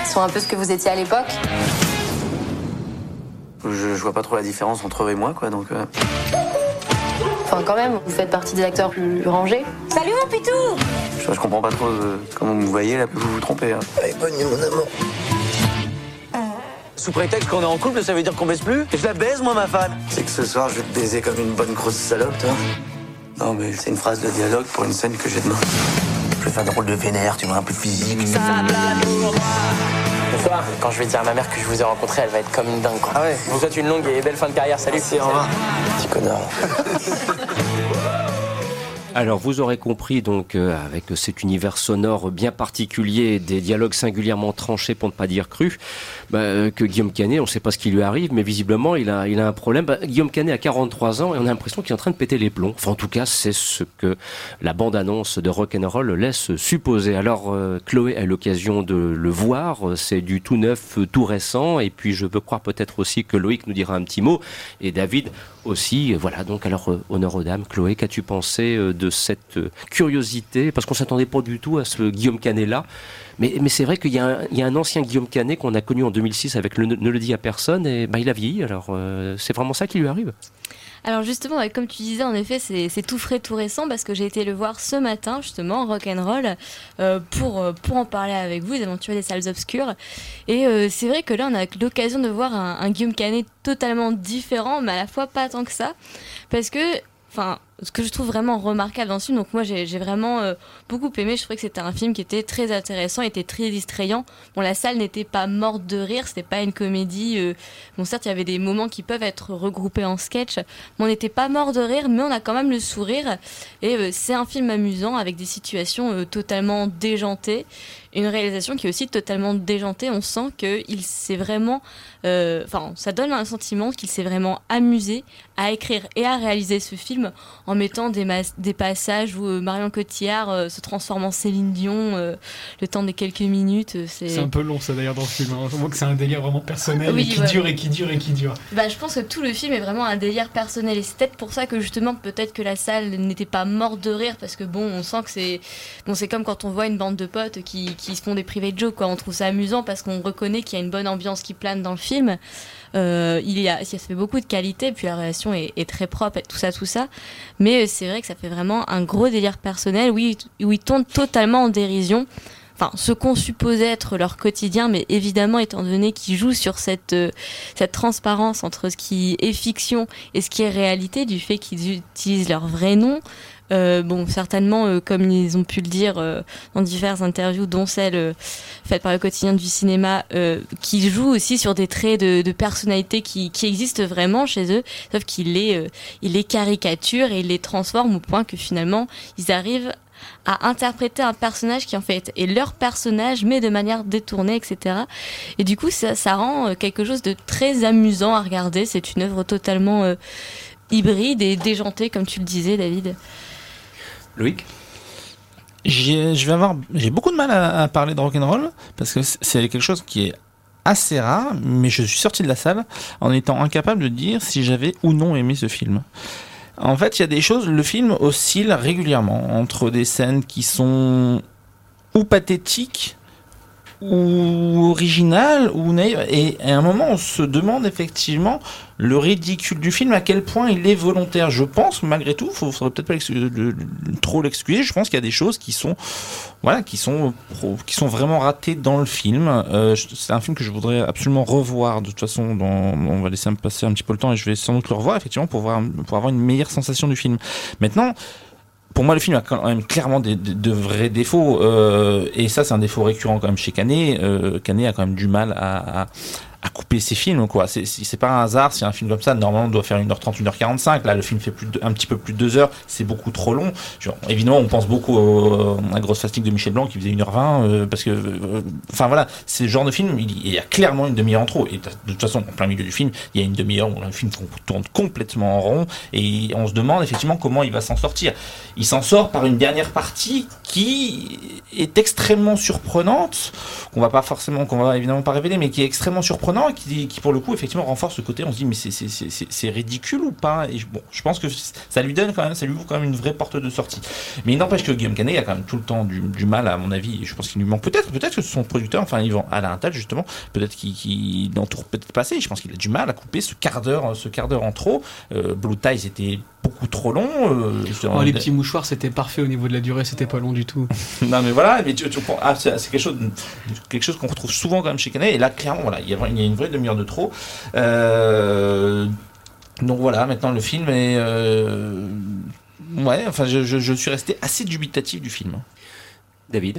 sont un peu ce que vous étiez à l'époque. Je, je vois pas trop la différence entre eux et moi, quoi, donc. euh, Enfin, quand même, vous faites partie des acteurs plus rangés. Salut mon pitou je, je comprends pas trop euh, comment vous voyez, là, vous vous trompez. Hein. Allez, bonne nuit, mon amour. Sous prétexte qu'on est en couple, ça veut dire qu'on baisse plus? Je la baise, moi, ma fan C'est que ce soir, je vais te baiser comme une bonne grosse salope, toi. Non, mais c'est une phrase de dialogue pour une scène que j'ai demain. Je vais faire un rôle de vénère, tu vois, un peu physique. Bonsoir. Quand je vais dire à ma mère que je vous ai rencontré, elle va être comme une dingue. Quoi. Ah ouais. Je vous souhaite une longue et belle fin de carrière. Salut. au revoir. Petit connard. Alors vous aurez compris donc euh, avec cet univers sonore bien particulier, des dialogues singulièrement tranchés pour ne pas dire crus, bah, euh, que Guillaume Canet, on ne sait pas ce qui lui arrive, mais visiblement il a, il a un problème. Bah, Guillaume Canet a 43 ans et on a l'impression qu'il est en train de péter les plombs. Enfin en tout cas c'est ce que la bande-annonce de Rock'n'Roll laisse supposer. Alors euh, Chloé a l'occasion de le voir, c'est du tout neuf, tout récent, et puis je veux croire peut-être aussi que Loïc nous dira un petit mot, et David aussi. Voilà donc alors honneur aux dames. Chloé, qu'as-tu pensé euh, de cette euh, curiosité Parce qu'on s'attendait pas du tout à ce Guillaume Canet là. Mais, mais c'est vrai qu'il y, a un- ancien Guillaume Canet qu'on a connu en 2006 avec le Ne ne le dit à personne, et bah, il a vieilli. Alors euh, c'est vraiment ça qui lui arrive. Alors justement, comme tu disais, en effet, c'est tout frais, tout récent, parce que j'ai été le voir ce matin, justement, Rock'n'Roll, euh, pour, euh, pour en parler avec vous, les aventuriers des salles obscures. Et c'est vrai que là, on a l'occasion de voir un, un Guillaume Canet totalement différent, mais à la fois pas tant que ça, parce que... Enfin, ce que je trouve vraiment remarquable dans ce film, donc moi j'ai vraiment euh, beaucoup aimé, je trouvais que c'était un film qui était très intéressant, était très distrayant. Bon, la salle n'était pas morte de rire, c'était pas une comédie. euh, Bon, certes, il y avait des moments qui peuvent être regroupés en sketch, mais on n'était pas mort de rire, mais on a quand même le sourire. Et euh, c'est un film amusant avec des situations euh, totalement déjantées. Une réalisation qui est aussi totalement déjantée. On sent qu'il s'est vraiment. Enfin, ça donne un sentiment qu'il s'est vraiment amusé à écrire et à réaliser ce film en mettant des, des passages où Marion Cotillard euh, se transforme en Céline Dion euh, le temps des quelques minutes. euh, C'est un peu long ça d'ailleurs dans le film. hein. On voit que c'est un délire vraiment personnel Oui, et qui ouais. dure et qui dure et qui dure. Bah, je pense que tout le film est vraiment un délire personnel et c'est peut-être pour ça que justement peut-être que la salle n'était pas morte de rire parce que bon on sent que c'est bon c'est comme quand on voit une bande de potes qui, qui se font des privés de jokes quoi on trouve ça amusant parce qu'on reconnaît qu'il y a une bonne ambiance qui plane dans le film euh, il y a il y a fait beaucoup de qualité puis la relation est, très propre tout ça tout ça mais euh, c'est vrai que ça fait vraiment un gros délire personnel oui où ils tournent totalement en dérision enfin ce qu'on supposait être leur quotidien, mais évidemment étant donné qu'ils jouent sur cette euh, cette transparence entre ce qui est fiction et ce qui est réalité, du fait qu'ils utilisent leur vrai nom. Euh, bon, certainement, euh, comme ils ont pu le dire euh, dans diverses interviews, dont celle faite par le quotidien du cinéma, qui jouent aussi sur des traits de, personnalité qui, qui existent vraiment chez eux, sauf qu'ils les, ils les caricaturent et ils les transforment au point que finalement, ils arrivent à interpréter un personnage qui en fait est leur personnage mais de manière détournée etc et du coup ça, ça rend quelque chose de très amusant à regarder. C'est une œuvre totalement hybride et déjantée comme tu le disais David Loïc je vais avoir, j'ai beaucoup de mal à, à parler de rock'n'roll parce que c'est quelque chose qui est assez rare, mais je suis sorti de la salle en étant incapable de dire si j'avais ou non aimé ce film. En fait, il y a des choses, le film oscille régulièrement entre des scènes qui sont ou pathétiques ou originales ou naïves et à un moment on se demande effectivement le ridicule du film à quel point il est volontaire. Je pense malgré tout faut faudrait peut-être pas trop l'excuser. Je pense qu'il y a des choses qui sont voilà qui sont qui sont vraiment ratées dans le film. Euh, c'est un film que je voudrais absolument revoir de toute façon dans, on va laisser me passer un petit peu le temps et je vais sans doute le revoir effectivement pour voir pour avoir une meilleure sensation du film. Maintenant pour moi, le film a quand même clairement des, de vrais défauts, euh, et ça, c'est un défaut récurrent quand même chez Canet. Euh, Canet a quand même du mal à, à couper ses films, quoi. C'est- C'est pas un hasard si un film comme ça, normalement, doit faire 1h30, 1h45. Là, le film fait plus un petit peu plus de 2 heures, c'est beaucoup trop long. Évidemment, on pense beaucoup au- à Grosse Fatigue de Michel Blanc qui faisait 1h20, euh, parce que, euh, enfin voilà, c'est genre de film, il, il y a clairement une demi-heure en trop. Et de toute façon, en plein milieu du film, il y a une demi-heure où le film tourne complètement en rond, et on se demande effectivement comment il va s'en sortir. Il s'en sort par une dernière partie qui est extrêmement surprenante, qu'on va pas forcément, qu'on va évidemment pas révéler, mais qui est extrêmement surprenante et qui, qui, pour le coup effectivement renforce ce côté. On se dit mais c'est ridicule ou pas? Et je, bon, je pense que ça lui donne quand même, ça lui ouvre quand même une vraie porte de sortie. Mais il n'empêche que Guillaume Canet a quand même tout le temps du, du mal à mon avis. Et je pense qu'il lui manque peut-être, peut-être que son producteur, enfin Yvan Alain Attal justement, peut-être qu'il n'entoure peut-être pas assez. Je pense qu'il a du mal à couper ce quart d'heure, ce quart d'heure en trop. Euh, Blue Ties était beaucoup trop long. Euh, oh, les petits mouchoirs, c'était parfait au niveau de la durée, c'était pas long du tout. non, mais voilà, mais tu, ah, c'est quelque chose, quelque chose qu'on retrouve souvent quand même chez Canet. Et là, clairement, voilà, il y a, il une vraie demi-heure de trop. Euh, donc voilà, maintenant le film est. Euh, ouais, enfin, je, suis resté assez dubitatif du film. David?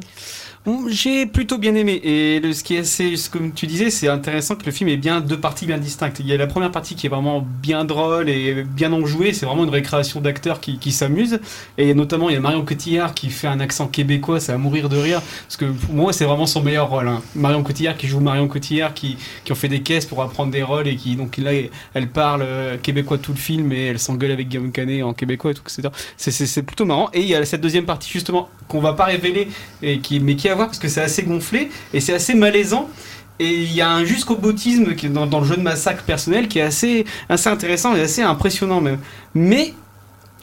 J'ai plutôt bien aimé. Et ce qui est assez, comme tu disais, c'est intéressant que le film ait bien deux parties bien distinctes. Il y a la première partie qui est vraiment bien drôle et bien enjouée. C'est vraiment une récréation d'acteurs qui, qui s'amusent. Et notamment, il y a Marion Cotillard qui fait un accent québécois. C'est à mourir de rire. Parce que pour moi, c'est vraiment son meilleur rôle. Hein. Marion Cotillard qui joue Marion Cotillard, qui, qui ont fait des caisses pour apprendre des rôles et qui, donc là, elle parle euh, québécois tout le film et elle s'engueule avec Guillaume Canet en québécois et tout, etc. C'est plutôt marrant. Et il y a cette deuxième partie, justement, qu'on va pas révéler, et qui, mais qui a parce que c'est assez gonflé et c'est assez malaisant. Et il y a un jusqu'au boutisme dans, dans, le jeu de massacre personnel qui est assez, assez intéressant et assez impressionnant même. Mais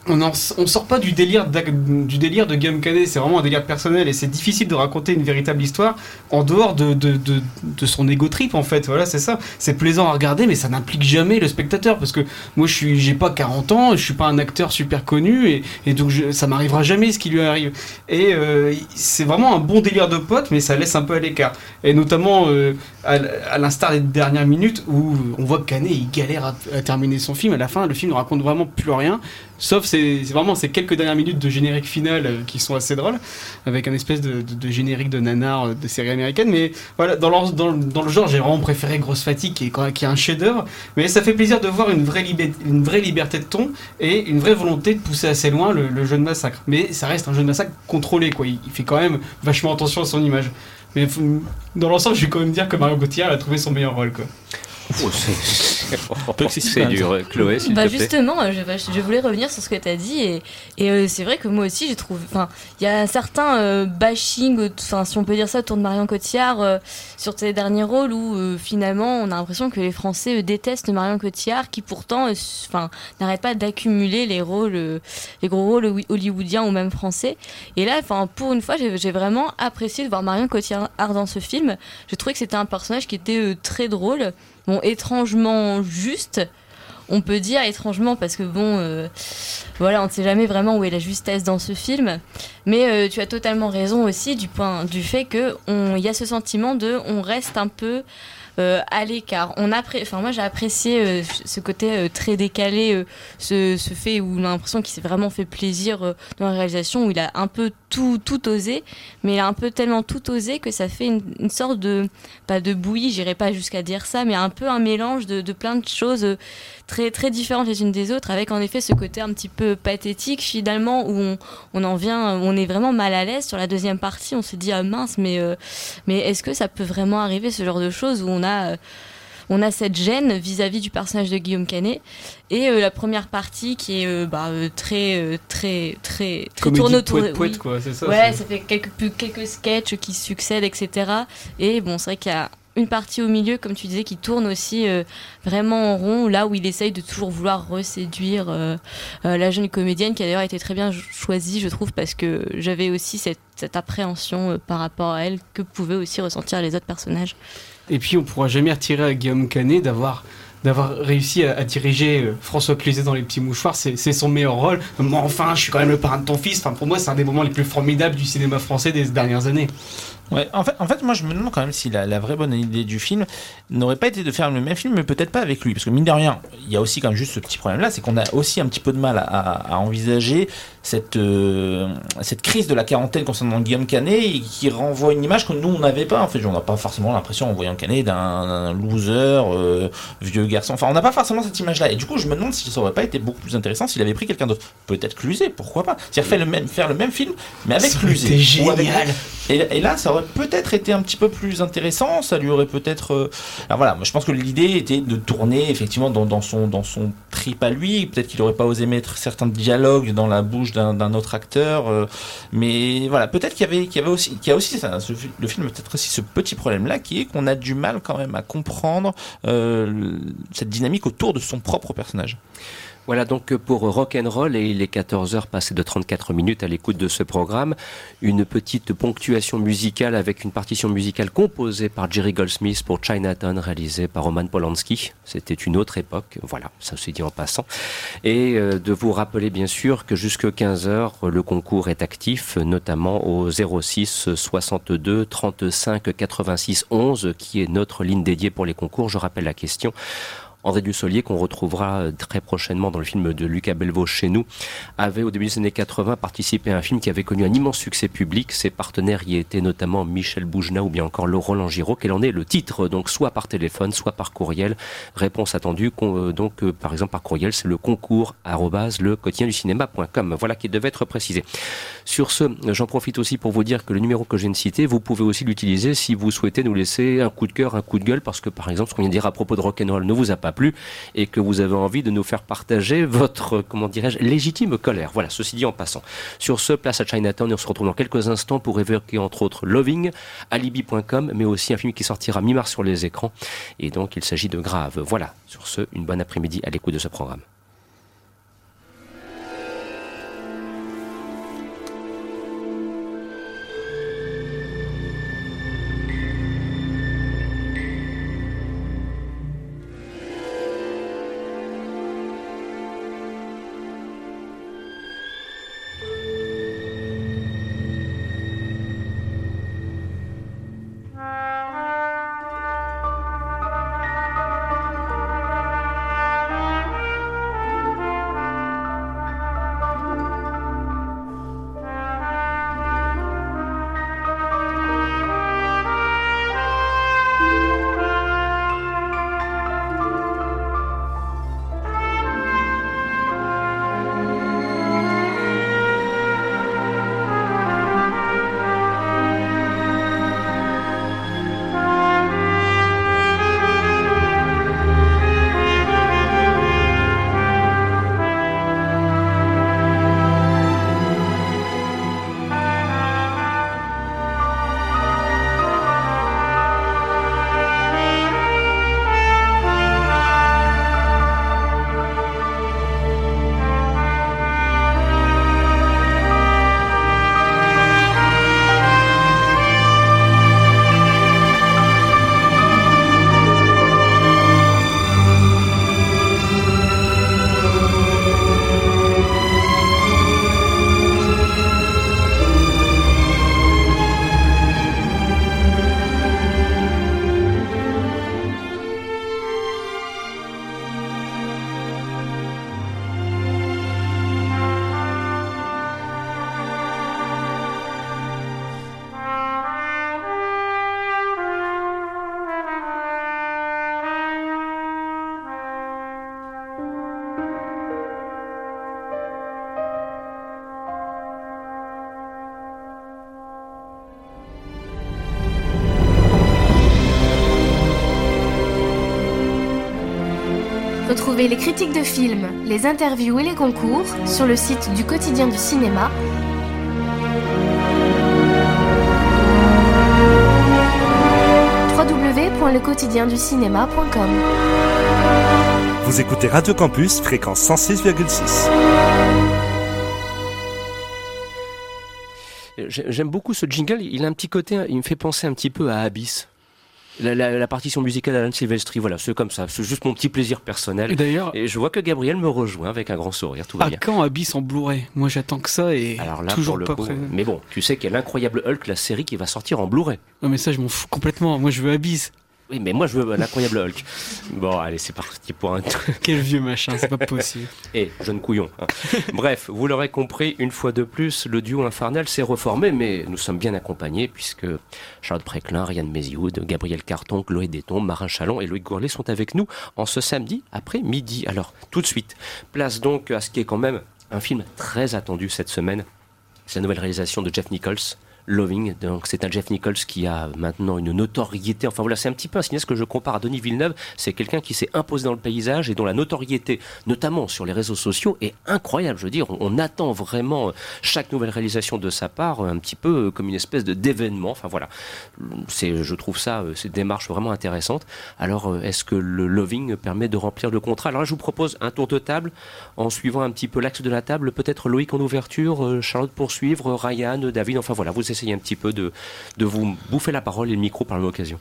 on, ne sort pas du délire, du délire de Guillaume Canet, c'est vraiment un délire personnel et c'est difficile de raconter une véritable histoire en dehors de, de, de, de son ego trip en fait. Voilà, c'est ça. C'est plaisant à regarder, mais ça n'implique jamais le spectateur parce que moi je suis, j'ai pas 40 ans, je suis pas un acteur super connu et, et donc ça m'arrivera jamais ce qui lui arrive. Et euh, c'est vraiment un bon délire de pote, mais ça laisse un peu à l'écart. Et notamment euh, à, l'instar des dernières minutes où on voit que Canet il galère à terminer son film. À la fin, le film ne raconte vraiment plus rien. Sauf c'est vraiment ces quelques dernières minutes de générique final euh, qui sont assez drôles, avec un espèce de, générique de nanar euh, de série américaine. Mais voilà, dans, le, dans, dans le genre, j'ai vraiment préféré Grosse Fatigue, qui est, qui est un chef-d'œuvre. Mais ça fait plaisir de voir une vraie, une vraie liberté de ton et une vraie volonté de pousser assez loin le, jeu de massacre. Mais ça reste un jeu de massacre contrôlé, quoi. Il, fait quand même vachement attention à son image. Mais dans l'ensemble, je vais quand même dire que Mario Gauthier a trouvé son meilleur rôle, quoi. c'est dur, Chloé. Bah justement, je, je, voulais revenir sur ce que tu as dit et, et euh, c'est vrai que moi aussi j'ai trouvé. Enfin, il y a un certain euh, bashing, enfin si on peut dire ça, autour de Marion Cotillard euh, sur ses derniers rôles où finalement on a l'impression que les Français détestent Marion Cotillard qui pourtant, enfin, n'arrête pas d'accumuler les rôles, les gros rôles hollywoodiens ou même français. Et là, enfin, pour une fois, j'ai vraiment apprécié de voir Marion Cotillard dans ce film. J'ai trouvé que c'était un personnage qui était très drôle bon, étrangement juste. On peut dire étrangement parce que bon, euh, voilà, on ne sait jamais vraiment où est la justesse dans ce film. Mais euh, tu as totalement raison aussi du point du fait que il y a ce sentiment de on reste un peu à l'écart. On enfin moi j'ai apprécié euh, ce côté euh, très décalé, ce, ce, fait où on a l'impression qu'il s'est vraiment fait plaisir dans la réalisation, où il a un peu tout tout osé, mais il a un peu tellement tout osé que ça fait une, sorte de pas de bouillie, j'irai pas jusqu'à dire ça, mais un peu un mélange de, de, plein de choses très très différentes les unes des autres, avec en effet ce côté un petit peu pathétique finalement où on, on en vient, on est vraiment mal à l'aise. Sur la deuxième partie, on se dit ah mince, mais mais est-ce que ça peut vraiment arriver ce genre de choses où on a euh, on a cette gêne vis-à-vis du personnage de Guillaume Canet. Et euh, la première partie qui est euh, bah, très très très très tourne autour oui. quoi c'est ça ouais ça fait quelques quelques sketchs qui succèdent etc et bon c'est vrai qu'il y a une partie au milieu, comme tu disais, qui tourne aussi vraiment en rond, là où il essaye de toujours vouloir reséduire la jeune comédienne, qui a d'ailleurs été très bien choisie, je trouve, parce que j'avais aussi cette, appréhension par rapport à elle que pouvaient aussi ressentir les autres personnages. Et puis on pourra jamais retirer à Guillaume Canet d'avoir réussi à, diriger euh, François Cluzet dans Les Petits Mouchoirs, c'est son meilleur rôle. Enfin, je suis quand même le parrain de ton fils. Enfin, pour moi, c'est un des moments les plus formidables du cinéma français des dernières années. Ouais, en fait, en fait, moi je me demande quand même si la, vraie bonne idée du film n'aurait pas été de faire le même film, mais peut-être pas avec lui. Parce que mine de rien, il y a aussi quand même juste ce petit problème-là, c'est qu'on a aussi un petit peu de mal à, envisager cette, euh, cette crise de la quarantaine concernant Guillaume Canet qui renvoie une image que nous on n'avait pas. En fait, on n'a pas forcément l'impression en voyant Canet d'un loser, euh, vieux garçon. Enfin, on n'a pas forcément cette image-là. Et du coup, je me demande si ça aurait pas été beaucoup plus intéressant s'il avait pris quelqu'un d'autre. Peut-être Cluzet, pourquoi pas C'est-à-dire faire le même, faire le même film, mais avec Cluzet. C'était génial. Et, et là, ça aurait peut-être été un petit peu plus intéressant. Ça lui aurait peut-être. euh, Alors voilà, moi je pense que l'idée était de tourner effectivement dans, dans son dans son trip à lui. Peut-être qu'il aurait pas osé mettre certains dialogues dans la bouche d'un autre acteur. euh, mais voilà, peut-être qu'il y avait aussi qu'il y a aussi le film peut-être aussi ce petit problème là qui est qu'on a du mal quand même à comprendre euh, cette dynamique autour de son propre personnage. Voilà donc pour Rock'n'Roll et il est 14h passé de 34 minutes à l'écoute de ce programme. Une petite ponctuation musicale avec une partition musicale composée par Jerry Goldsmith pour Chinatown réalisée par Roman Polanski. C'était une autre époque, voilà, ça se dit en passant. Et euh, de vous rappeler bien sûr que jusque 15h le concours est actif, notamment au 06 62 35 86 11 qui est notre ligne dédiée pour les concours. Je rappelle la question. André Dussolier, qu'on retrouvera euh, très prochainement dans le film de Lucas Belvaux chez nous, avait au début des années 80 participé à un film qui avait connu un immense succès public. Ses partenaires y étaient notamment Michel Boujna ou bien encore Laurent Langiro. Quel en est le titre? Donc soit par téléphone, soit par courriel. Réponse attendue. euh, Donc euh, par exemple par courriel, c'est le concours le quotidien du cinéma.com. Voilà qui devait être précisé. Sur ce, j'en profite aussi pour vous dire que le numéro que je viens de vous pouvez aussi l'utiliser si vous souhaitez nous laisser un coup de cœur, un coup de gueule, parce que par exemple, ce qu'on vient de dire à propos de rock'n'roll ne vous a pas plu et que vous avez envie de nous faire partager votre, comment dirais-je, légitime colère. Voilà, ceci dit en passant. Sur ce, place à Chinatown et on se retrouve dans quelques instants pour évoquer entre autres Loving, Alibi.com, mais aussi un film qui sortira mi-mars sur les écrans. Et donc, il s'agit de Grave. Voilà, sur ce, une bonne après-midi à l'écoute de ce programme. Retrouvez les critiques de films, les interviews et les concours sur le site du quotidien du cinéma www.lequotidienducinéma.com Vous écoutez Radio Campus, fréquence 106,6. J'ai- J'aime beaucoup ce jingle. Il a un petit côté, il me fait penser un petit peu à Abyss. La, la- la partition musicale d'Alan Silvestri, voilà, c'est comme ça. C'est juste mon petit plaisir personnel. Et d'ailleurs- et je vois que Gabriel me rejoint avec un grand sourire. Tout va À bien. quand Abyss en Blu-ray? Moi j'attends que ça et Alors là, toujours pour le pas coup, prêt. mais bon, tu sais qu'il y a l'incroyable Hulk, la série qui va sortir en Blu-ray. Non mais ça je m'en fous complètement. Moi je veux Abyss. Oui, mais moi je veux l'incroyable Hulk. Bon, allez, c'est parti pour un. Quel vieux machin, c'est pas possible. Eh, jeune couillon. hein. Bref, vous l'aurez compris, une fois de plus, le duo infernal s'est reformé, mais nous sommes bien accompagnés puisque Charlotte Préclin, Ryan Mézioud, Gabriel Carton, Chloé Détombe, Marin Chalon et Loïc Gourlet sont avec nous en ce samedi après midi. Alors, tout de suite, place donc à ce qui est quand même un film très attendu cette semaine. C'est la nouvelle réalisation de Jeff Nichols, Loving. Donc c'est un Jeff Nichols qui a maintenant une notoriété. Enfin voilà, c'est un petit peu un cinéaste que je compare à Denis Villeneuve. C'est quelqu'un qui s'est imposé dans le paysage et dont la notoriété, notamment sur les réseaux sociaux, est incroyable. Je veux dire, on, attend vraiment chaque nouvelle réalisation de sa part un petit peu comme une espèce d'événement. Enfin voilà, c'est, je trouve ça, euh, cette démarche vraiment intéressante. Alors euh, est-ce que le Loving permet de remplir le contrat? Alors là, je vous propose un tour de table en suivant un petit peu l'axe de la table. Peut-être Loïc en ouverture, euh, Charlotte poursuivre, Ryan, David. Enfin voilà, vous essayez un petit peu de, de vous bouffer la parole et le micro par l'occasion.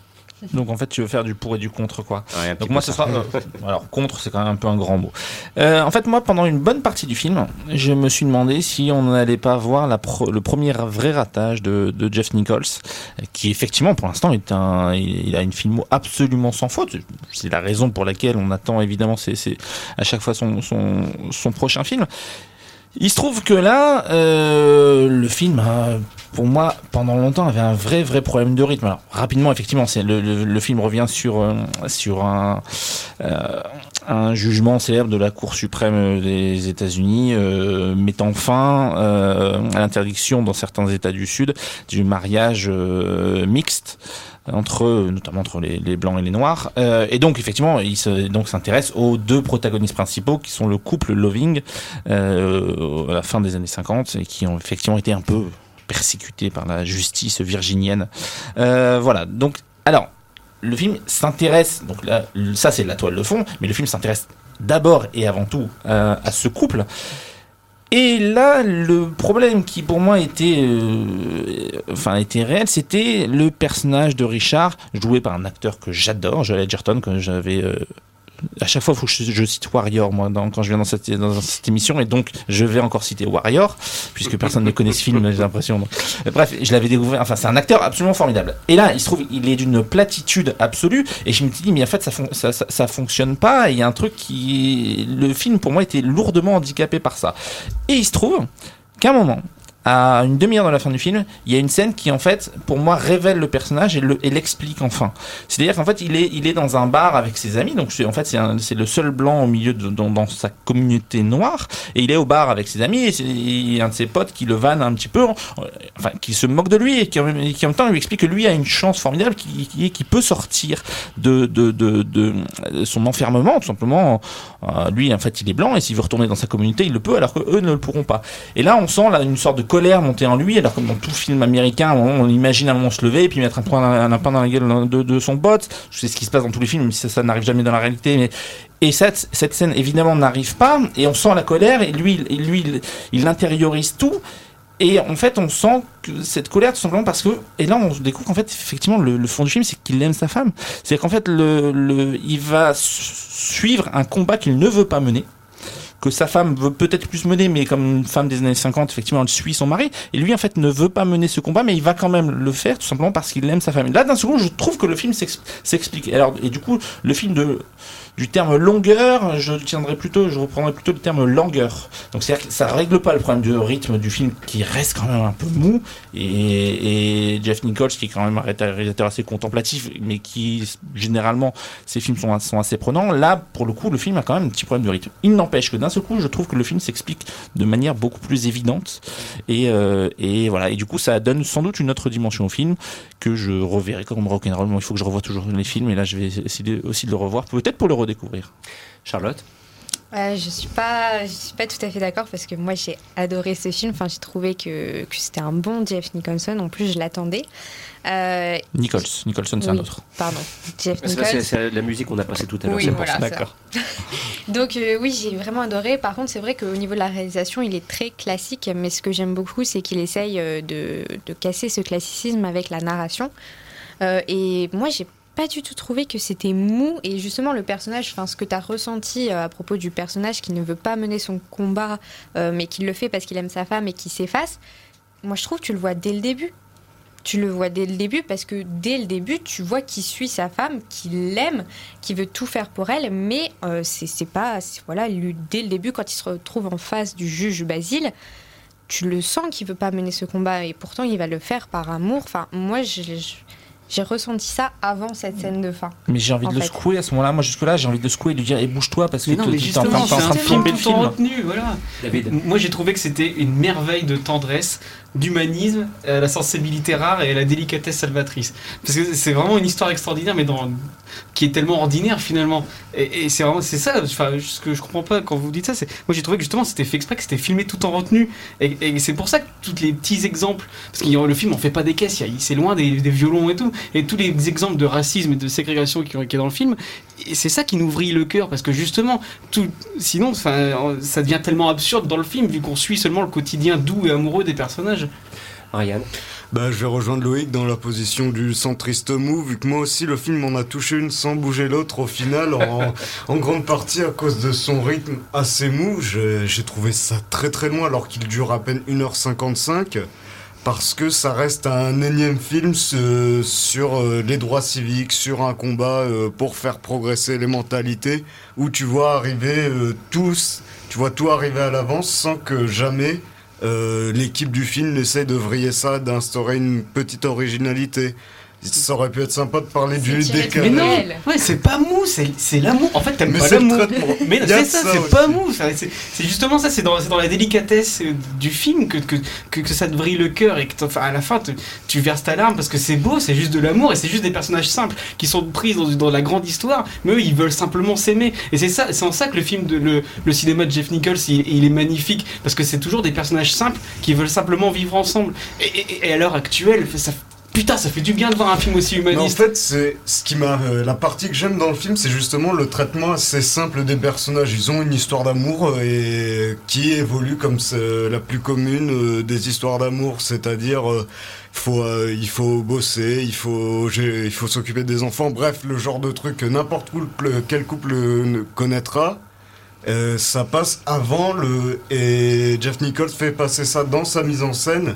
Donc en fait, tu veux faire du pour et du contre, quoi. Donc moi, ce sera. euh, alors contre, c'est quand même un peu un grand mot. Euh, en fait, moi, pendant une bonne partie du film, je me suis demandé si on n'allait pas voir la pro- le premier vrai ratage de, de Jeff Nichols, qui effectivement, pour l'instant, est un. Il a une filmo absolument sans faute. C'est la raison pour laquelle on attend évidemment, c'est à chaque fois son son, son prochain film. Il se trouve que là, euh, le film, a, pour moi, pendant longtemps, avait un vrai, vrai problème de rythme. Alors, rapidement, effectivement, c'est le, le, le film revient sur euh, sur un euh, un jugement célèbre de la Cour suprême des États-Unis euh, mettant fin euh, à l'interdiction dans certains États du Sud du mariage mixte entre notamment entre les, les blancs et les noirs. Euh, et donc effectivement il se donc s'intéresse aux deux protagonistes principaux qui sont le couple Loving euh, à la fin des années 50 et qui ont effectivement été un peu persécutés par la justice virginienne. Euh, voilà. Donc alors le film s'intéresse donc là ça c'est la toile de fond mais le film s'intéresse d'abord et avant tout euh, à ce couple et là, le problème qui pour moi était, euh, enfin, était réel, c'était le personnage de Richard, joué par un acteur que j'adore, Joel Edgerton, que j'avais. euh, à chaque fois, que je, cite Warrior, moi, quand je viens dans cette, émission, et donc je vais encore citer Warrior, puisque personne ne connaît ce film, j'ai l'impression. Bref, je l'avais découvert. Enfin, c'est un acteur absolument formidable. Et là, il se trouve, il est d'une platitude absolue, et je me suis dit, mais en fait, ça, fon- ça, ça, ça fonctionne pas. Il y a un truc qui, le film pour moi était lourdement handicapé par ça. Et il se trouve qu'à un moment, à une demi-heure de la fin du film, il y a une scène qui en fait, pour moi, révèle le personnage et le- et l'explique enfin. C'est-à-dire qu'en fait, il est, dans un bar avec ses amis, donc en fait, c'est le seul blanc au milieu dans, sa communauté noire, et il est au bar avec ses amis, et c'est un de ses potes qui le vanne un petit peu, en- enfin, qui se moque de lui, et qui en même, temps lui explique que lui a une chance formidable, qui, qui, qui peut sortir de son enfermement, tout simplement. Euh, lui, en fait, il est blanc, et s'il veut retourner dans sa communauté, il le peut, alors que eux ne le pourront pas. Et là, on sent là une sorte de colère monter en lui, alors comme dans tout film américain, on, imagine un moment se lever et puis mettre un point, un lapin dans la gueule de, son pote. C'est ce qui se passe dans tous les films, même si ça, n'arrive jamais dans la réalité. Et cette, cette scène évidemment n'arrive pas, et on sent la colère, et lui, il- lui, il, il intériorise tout. Et en fait, on sent cette colère, tout simplement parce que, et là, on découvre qu'en fait, effectivement, le, fond du film, c'est qu'il aime sa femme. C'est qu'en fait, il va su- suivre un combat qu'il ne veut pas mener que sa femme veut peut-être plus mener, mais comme une femme des années 50, effectivement, elle suit son mari. Et lui, en fait, ne veut pas mener ce combat, mais il va quand même le faire, tout simplement parce qu'il aime sa femme. Et Là, d'un second, je trouve que le film s'ex- s'explique. Alors, et du coup, le film de du terme longueur, je tiendrai plutôt, je reprendrai plutôt le terme langueur. Donc c'est-à-dire que ça règle pas le problème de rythme du film qui reste quand même un peu mou et, et Jeff Nichols qui est quand même un réalisateur assez contemplatif mais qui généralement ses films sont, sont assez prenants. Là pour le coup le film a quand même un petit problème de rythme. Il n'empêche que d'un seul coup je trouve que le film s'explique de manière beaucoup plus évidente et, euh, et voilà et du coup ça donne sans doute une autre dimension au film que je reverrai comme Rock'n'Roll. Bon, il faut que je revoie toujours les films et là je vais essayer aussi de le revoir peut-être pour le redécouvrir. Charlotte? Euh, je suis pas, je suis pas tout à fait d'accord parce que moi j'ai adoré ce film. Enfin, j'ai trouvé que, que c'était un bon Jeff Nicholson. En plus, je l'attendais. Euh, Nichols, Nicholson c'est un autre. Pardon, Jeff C'est- Nichols. C'est la musique qu'on a passée tout à l'heure, Oui, voilà. D'accord. Donc euh, oui, j'ai vraiment adoré. Par contre, c'est vrai qu'au niveau de la réalisation, il est très classique. Mais ce que j'aime beaucoup, c'est qu'il essaye euh, de, de casser ce classicisme avec la narration. Euh, et moi, j'ai pas du tout trouvé que c'était mou. Et justement, le personnage, enfin, ce que tu as ressenti euh, à propos du personnage qui ne veut pas mener son combat, euh, mais qui le fait parce qu'il aime sa femme et qui s'efface, moi, je trouve que tu le vois dès le début. Tu le vois dès le début parce que dès le début, tu vois qu'il suit sa femme, qu'il l'aime, qu'il veut tout faire pour elle, mais euh, c'est pas. Voilà, lui, dès le début, quand il se retrouve en face du juge Basile, tu le sens qu'il veut pas mener ce combat et pourtant il va le faire par amour. Enfin, moi, je- j'ai ressenti ça avant cette scène de fin. Mais j'ai envie en de le secouer à ce moment-là. Moi, jusque-là, j'ai envie de le secouer et de lui dire et bouge-toi parce que tu mais es en train de film plomber le film. retenue, voilà. David. Moi, j'ai trouvé que c'était une merveille de tendresse, d'humanisme, à la sensibilité rare et la délicatesse salvatrice. Parce que c'est vraiment une histoire extraordinaire, mais qui est tellement ordinaire finalement. Et, c'est ça. Enfin, ce que je comprends pas quand vous dites ça, c'est, moi, j'ai trouvé que justement, c'était fait exprès, que c'était filmé tout en retenue. Et, c'est pour ça que tous les petits exemples, parce que le film, on fait pas des caisses, il c'est loin des, violons et tout, et tous les exemples de racisme et de ségrégation qui, qui est dans le film, c'est ça qui nous vrille le cœur, parce que justement, sinon, ça devient tellement absurde dans le film, vu qu'on suit seulement le quotidien doux et amoureux des personnages. Ryan Bah, je vais rejoindre Loïc dans la position du centriste mou, vu que moi aussi le film en a touché une sans bouger l'autre au final, en, grande partie à cause de son rythme assez mou. J'ai trouvé ça très très loin alors qu'il dure à peine 1h55. Parce que ça reste un énième film sur euh, les droits civiques, sur un combat euh, pour faire progresser les mentalités, où tu vois arriver euh, tous, tu vois tout arriver à l'avance sans que jamais l'équipe du film essaie de vriller ça, d'instaurer une petite originalité. Ça aurait pu être sympa de parler du Mais décalage. non, ouais, c'est pas mou, c'est l'amour. En fait, t'aimes Mais pas l'amour. traitement. Mais c'est ça, ça c'est pas mou. C'est justement ça, c'est dans, la délicatesse euh, du film que, que, que, que ça te vrille le cœur et que à la fin tu, tu verses ta larme parce que c'est beau, c'est juste de l'amour et c'est juste des personnages simples qui sont pris dans, dans la grande histoire, mais eux ils veulent simplement s'aimer. Et c'est ça, c'est en ça que le film de le, le cinéma de Jeff Nichols il, il est magnifique parce que c'est toujours des personnages simples qui veulent simplement vivre ensemble. Et, et- et à l'heure actuelle, ça, putain, ça fait du bien de voir un film aussi Mais en humaniste. fait, c'est ce qui m'a euh, la partie que j'aime dans le film, c'est justement le traitement assez simple des personnages. Ils ont une histoire d'amour euh, et qui évolue comme la plus commune euh, des histoires d'amour, c'est-à-dire euh, faut il faut bosser, il faut il faut s'occuper des enfants, bref, le genre de truc que n'importe couple- quel couple connaîtra. Ça passe avant le et Jeff Nichols fait passer ça dans sa mise en scène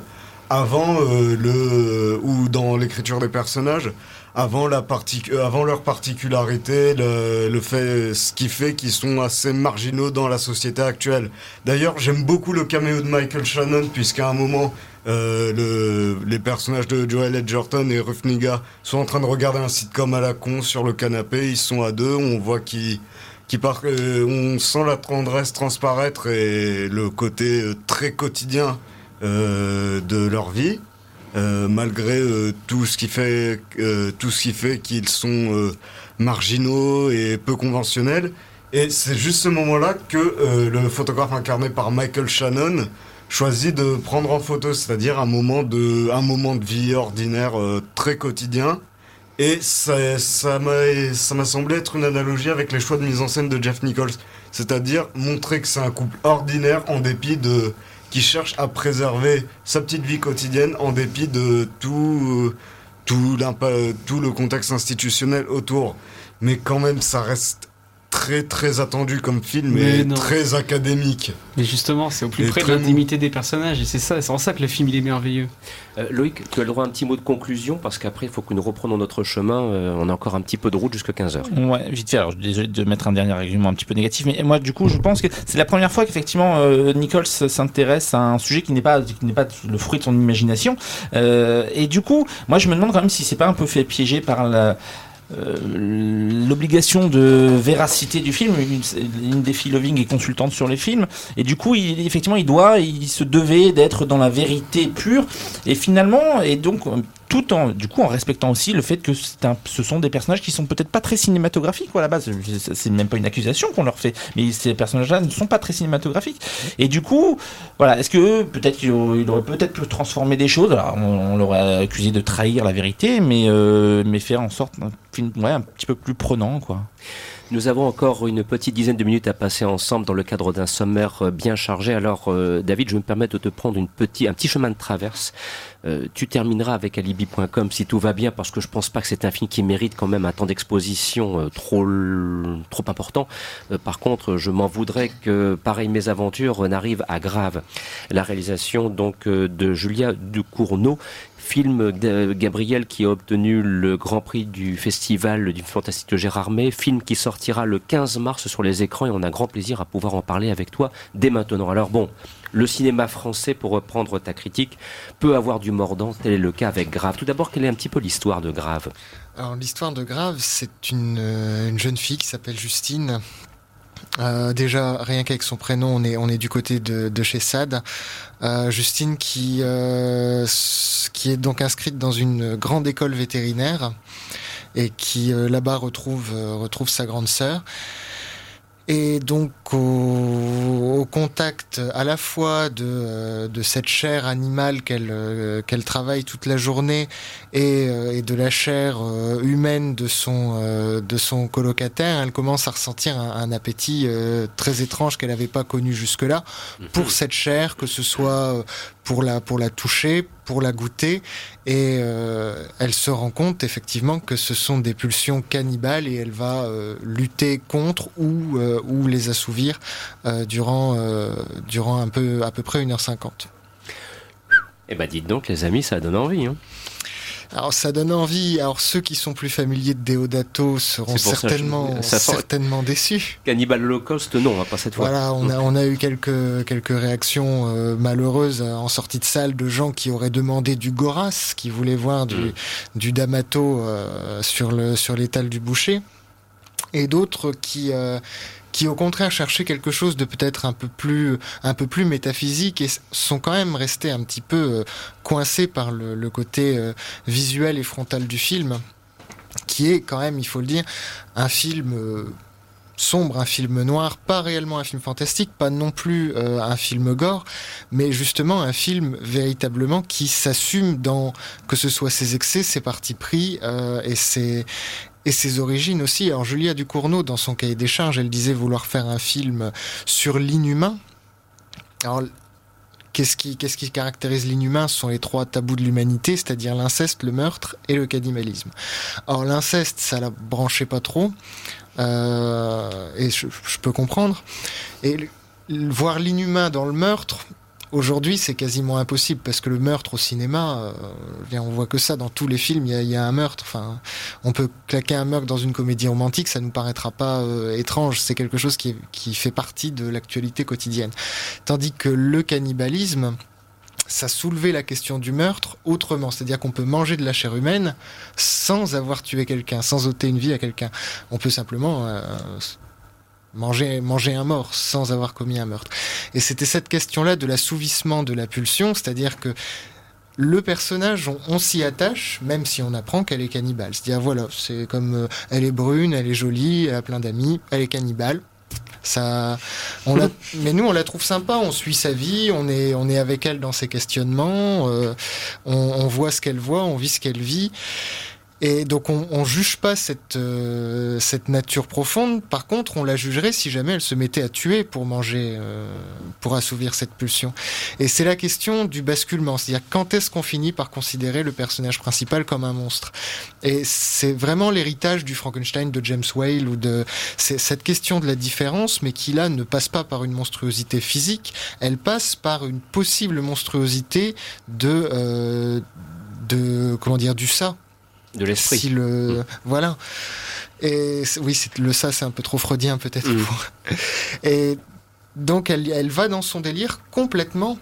avant euh, le ou dans l'écriture des personnages avant la euh, avant leur particularité le, fait ce qui fait qu'ils sont assez marginaux dans la société actuelle. D'ailleurs j'aime beaucoup le caméo de Michael Shannon puisqu'à un moment euh, le, les personnages de Joel Edgerton et Rufniga sont en train de regarder un sitcom à la con sur le canapé. Ils sont à deux on voit qu'ils qui euh, on sent la tendresse transparaître et le côté très quotidien de leur vie, euh, malgré euh, tout ce qui fait euh, tout ce qui fait qu'ils sont euh, marginaux et peu conventionnels. Et c'est juste ce moment-là que euh, le photographe incarné par Michael Shannon choisit de prendre en photo, c'est-à-dire un moment de un moment de vie ordinaire euh, très quotidien. Et ça, ça m'a semblé être une analogie avec les choix de mise en scène de Jeff Nichols, c'est-à-dire montrer que c'est un couple ordinaire en dépit de qui cherche à préserver sa petite vie quotidienne en dépit de tout euh, tout, le contexte institutionnel autour. Mais quand même, ça reste très très attendu comme film Mais et non. très académique. Mais justement, c'est au plus Et près de l'intimité des personnages, et c'est ça, c'est en ça que le film il est merveilleux. Euh, Loïc, tu as le droit à un petit mot de conclusion parce qu'après il faut que nous reprenons notre chemin. Euh, on a encore un petit peu de route jusqu'à 15h. Ouais, vite fait. Alors, je suis désolé de mettre un dernier argument un petit peu négatif, mais moi, du coup, je pense que c'est la première fois qu'effectivement euh, Nichols s'intéresse à un sujet qui n'est pas qui n'est pas le fruit de son imagination. Euh, et du coup, moi, je me demande quand même si c'est pas un peu fait piéger par la euh, l'obligation de véracité du film. Une, filles Loving est consultante sur les films, et du coup, effectivement, il doit, il se devait d'être dans la vérité pure, et finalement, et donc tout en, du coup, en respectant aussi le fait que un, ce sont des personnages qui sont peut-être pas très cinématographiques. quoi, à la base, C'est- même pas une accusation qu'on leur fait, mais ces personnages-là ne sont pas très cinématographiques. Et du coup, voilà, est-ce que peut-être qu'il aurait, peut-être pu transformer des choses? Alors, on, on l'aurait accusé de trahir la vérité, mais euh, mais faire en sorte un film, ouais, un petit peu plus prenant, quoi. Nous avons encore une petite dizaine de minutes à passer ensemble dans le cadre d'un sommaire euh, bien chargé. Alors, euh, David, je me permettre de te prendre un petit chemin de traverse. Euh, tu termineras avec alibi.com si tout va bien, parce que je pense pas que c'est un film qui mérite quand même un temps d'exposition trop, trop important. Par contre, je m'en voudrais que pareil mes aventures n'arrivent à grave. La réalisation donc de Julia Ducournau film Gabriel qui a obtenu le grand prix du festival du fantastique de Gérard May, film qui sortira le 15 mars sur les écrans et on a grand plaisir à pouvoir en parler avec toi dès maintenant. Alors bon, Le cinéma français, pour reprendre ta critique, peut avoir du mordant. Tel est le cas avec Grave. Tout d'abord, quelle est un petit peu l'histoire de Grave? Alors l'histoire de Grave, c'est une, euh, une jeune fille qui s'appelle Justine. Euh, déjà, rien qu'avec son prénom, on est, on est du côté de, de chez SAD. Euh, Justine qui, euh, qui est donc inscrite dans une grande école vétérinaire et qui là-bas retrouve, retrouve sa grande sœur. Et donc au, au contact à la fois de, euh, de cette chair animale qu'elle euh, qu'elle travaille toute la journée et, euh, et de la chair humaine de son, de son colocataire, elle commence à ressentir un, un appétit très étrange qu'elle n'avait pas connu jusque-là pour cette chair, que ce soit pour la, pour la toucher, pour la goûter. Et euh, elle se rend compte effectivement que ce sont des pulsions cannibales et elle va euh, lutter contre ou, euh, ou les assouvir euh, durant, euh, durant un peu, à peu près 1h50. Eh ben, dites donc, les amis, ça donne envie. Hein. Alors ça donne envie. Alors ceux qui sont plus familiers de Deodato seront ça je- certainement, ça certainement déçus. Cannibal Holocaust, non, hein, pas cette fois. Voilà, on a, on a eu quelques, quelques réactions euh, malheureuses euh, en sortie de salle de gens qui auraient demandé du Goras, qui voulaient voir du, du D'Amato euh, sur le sur l'étal du boucher, et d'autres qui euh, qui au contraire cherchaient quelque chose de peut-être un peu plus un peu plus métaphysique et sont quand même restés un petit peu euh, coincés par le, côté euh, visuel et frontal du film, qui est quand même, il faut le dire, un film euh, sombre, un film noir, pas réellement un film fantastique, pas non plus un film gore, mais justement un film véritablement qui s'assume dans que ce soit ses excès, ses partis pris et ses et ses origines aussi. Alors Julia Ducournau, dans son cahier des charges, elle disait vouloir faire un film sur l'inhumain. Alors Qu'est-ce qui, qui caractérise l'inhumain? Ce sont les trois tabous de l'humanité, c'est-à-dire l'inceste, le meurtre et le cannibalisme. Or, l'inceste, ça la branchait pas trop, euh, et je, peux comprendre. Et voir l'inhumain dans le meurtre, aujourd'hui, c'est quasiment impossible, parce que le meurtre au cinéma, euh, on voit que ça dans tous les films, il y a, un meurtre. On peut claquer un meurtre dans une comédie romantique, ça nous paraîtra pas euh, étrange. C'est quelque chose qui fait partie de l'actualité quotidienne. Tandis que le cannibalisme, ça soulevait la question du meurtre autrement. C'est-à-dire qu'on peut manger de la chair humaine sans avoir tué quelqu'un, sans ôter une vie à quelqu'un. On peut simplement euh, manger, manger un mort sans avoir commis un meurtre. Et c'était cette question-là de l'assouvissement de la pulsion, c'est-à-dire que le personnage, on, s'y attache, même si on apprend qu'elle est cannibale. C'est-à-dire, voilà, c'est comme euh, elle est brune, elle est jolie, elle a plein d'amis, elle est cannibale. Ça, mais nous on la trouve sympa, on suit sa vie, on est, on est avec elle dans ses questionnements, euh, on voit ce qu'elle voit, on vit ce qu'elle vit. Et donc on, on juge pas cette, euh, cette nature profonde. Par contre, on la jugerait si jamais elle se mettait à tuer pour manger, euh, pour assouvir cette pulsion. Et c'est la question du basculement, c'est-à-dire quand est-ce qu'on finit par considérer le personnage principal comme un monstre? Et c'est vraiment l'héritage du Frankenstein de James Whale ou de cette question de la différence, mais qui là ne passe pas par une monstruosité physique, elle passe par une possible monstruosité de euh, de comment dire du ça De l'esprit. si le voilà et oui c'est le ça c'est un peu trop freudien peut-être Mm. et donc elle, elle va dans son délire complètement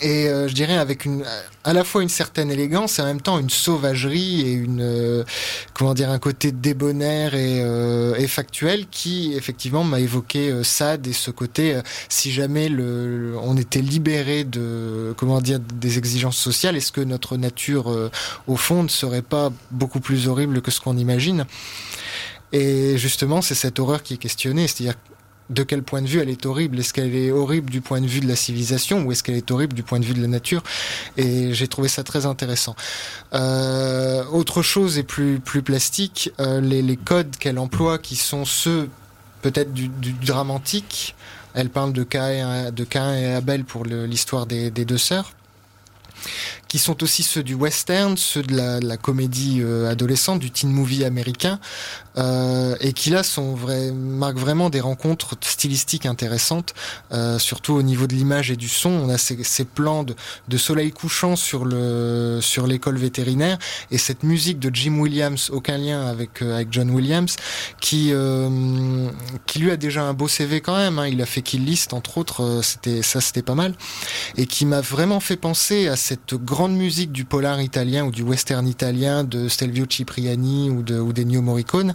et euh, je dirais avec une à la fois une certaine élégance et en même temps une sauvagerie et une euh, comment dire un côté débonnaire et, euh, et factuel qui effectivement m'a évoqué euh, Sade et ce côté euh, si jamais le on était libéré de comment dire des exigences sociales est-ce que notre nature euh, au fond ne serait pas beaucoup plus horrible que ce qu'on imagine? Et justement c'est cette horreur qui est questionnée. C'est-à-dire de quel point de vue elle est horrible? Est-ce qu'elle est horrible du point de vue de la civilisation ou est-ce qu'elle est horrible du point de vue de la nature? Et j'ai trouvé ça très intéressant. Euh, autre chose et plus plus plastique, euh, les, les codes qu'elle emploie qui sont ceux peut-être du, du drame antique. Elle parle de Cain et, Abel pour l'histoire des, des deux sœurs. qui sont aussi ceux du western, ceux de la, de la comédie euh, adolescente, du teen movie américain, euh, et qui là sont vrai, marquent vraiment des rencontres stylistiques intéressantes, euh, surtout au niveau de l'image et du son. On a ces, ces plans de, de soleil couchant sur le sur l'école vétérinaire et cette musique de Jim Williams, aucun lien avec euh, avec John Williams, qui euh, qui lui a déjà un beau CV quand même. Hein. Il a fait Kill List entre autres, euh, c'était ça c'était pas mal, et qui m'a vraiment fait penser à cette grande musique du polar italien ou du western italien de Stelvio Cipriani ou de ou d'Ennio Morricone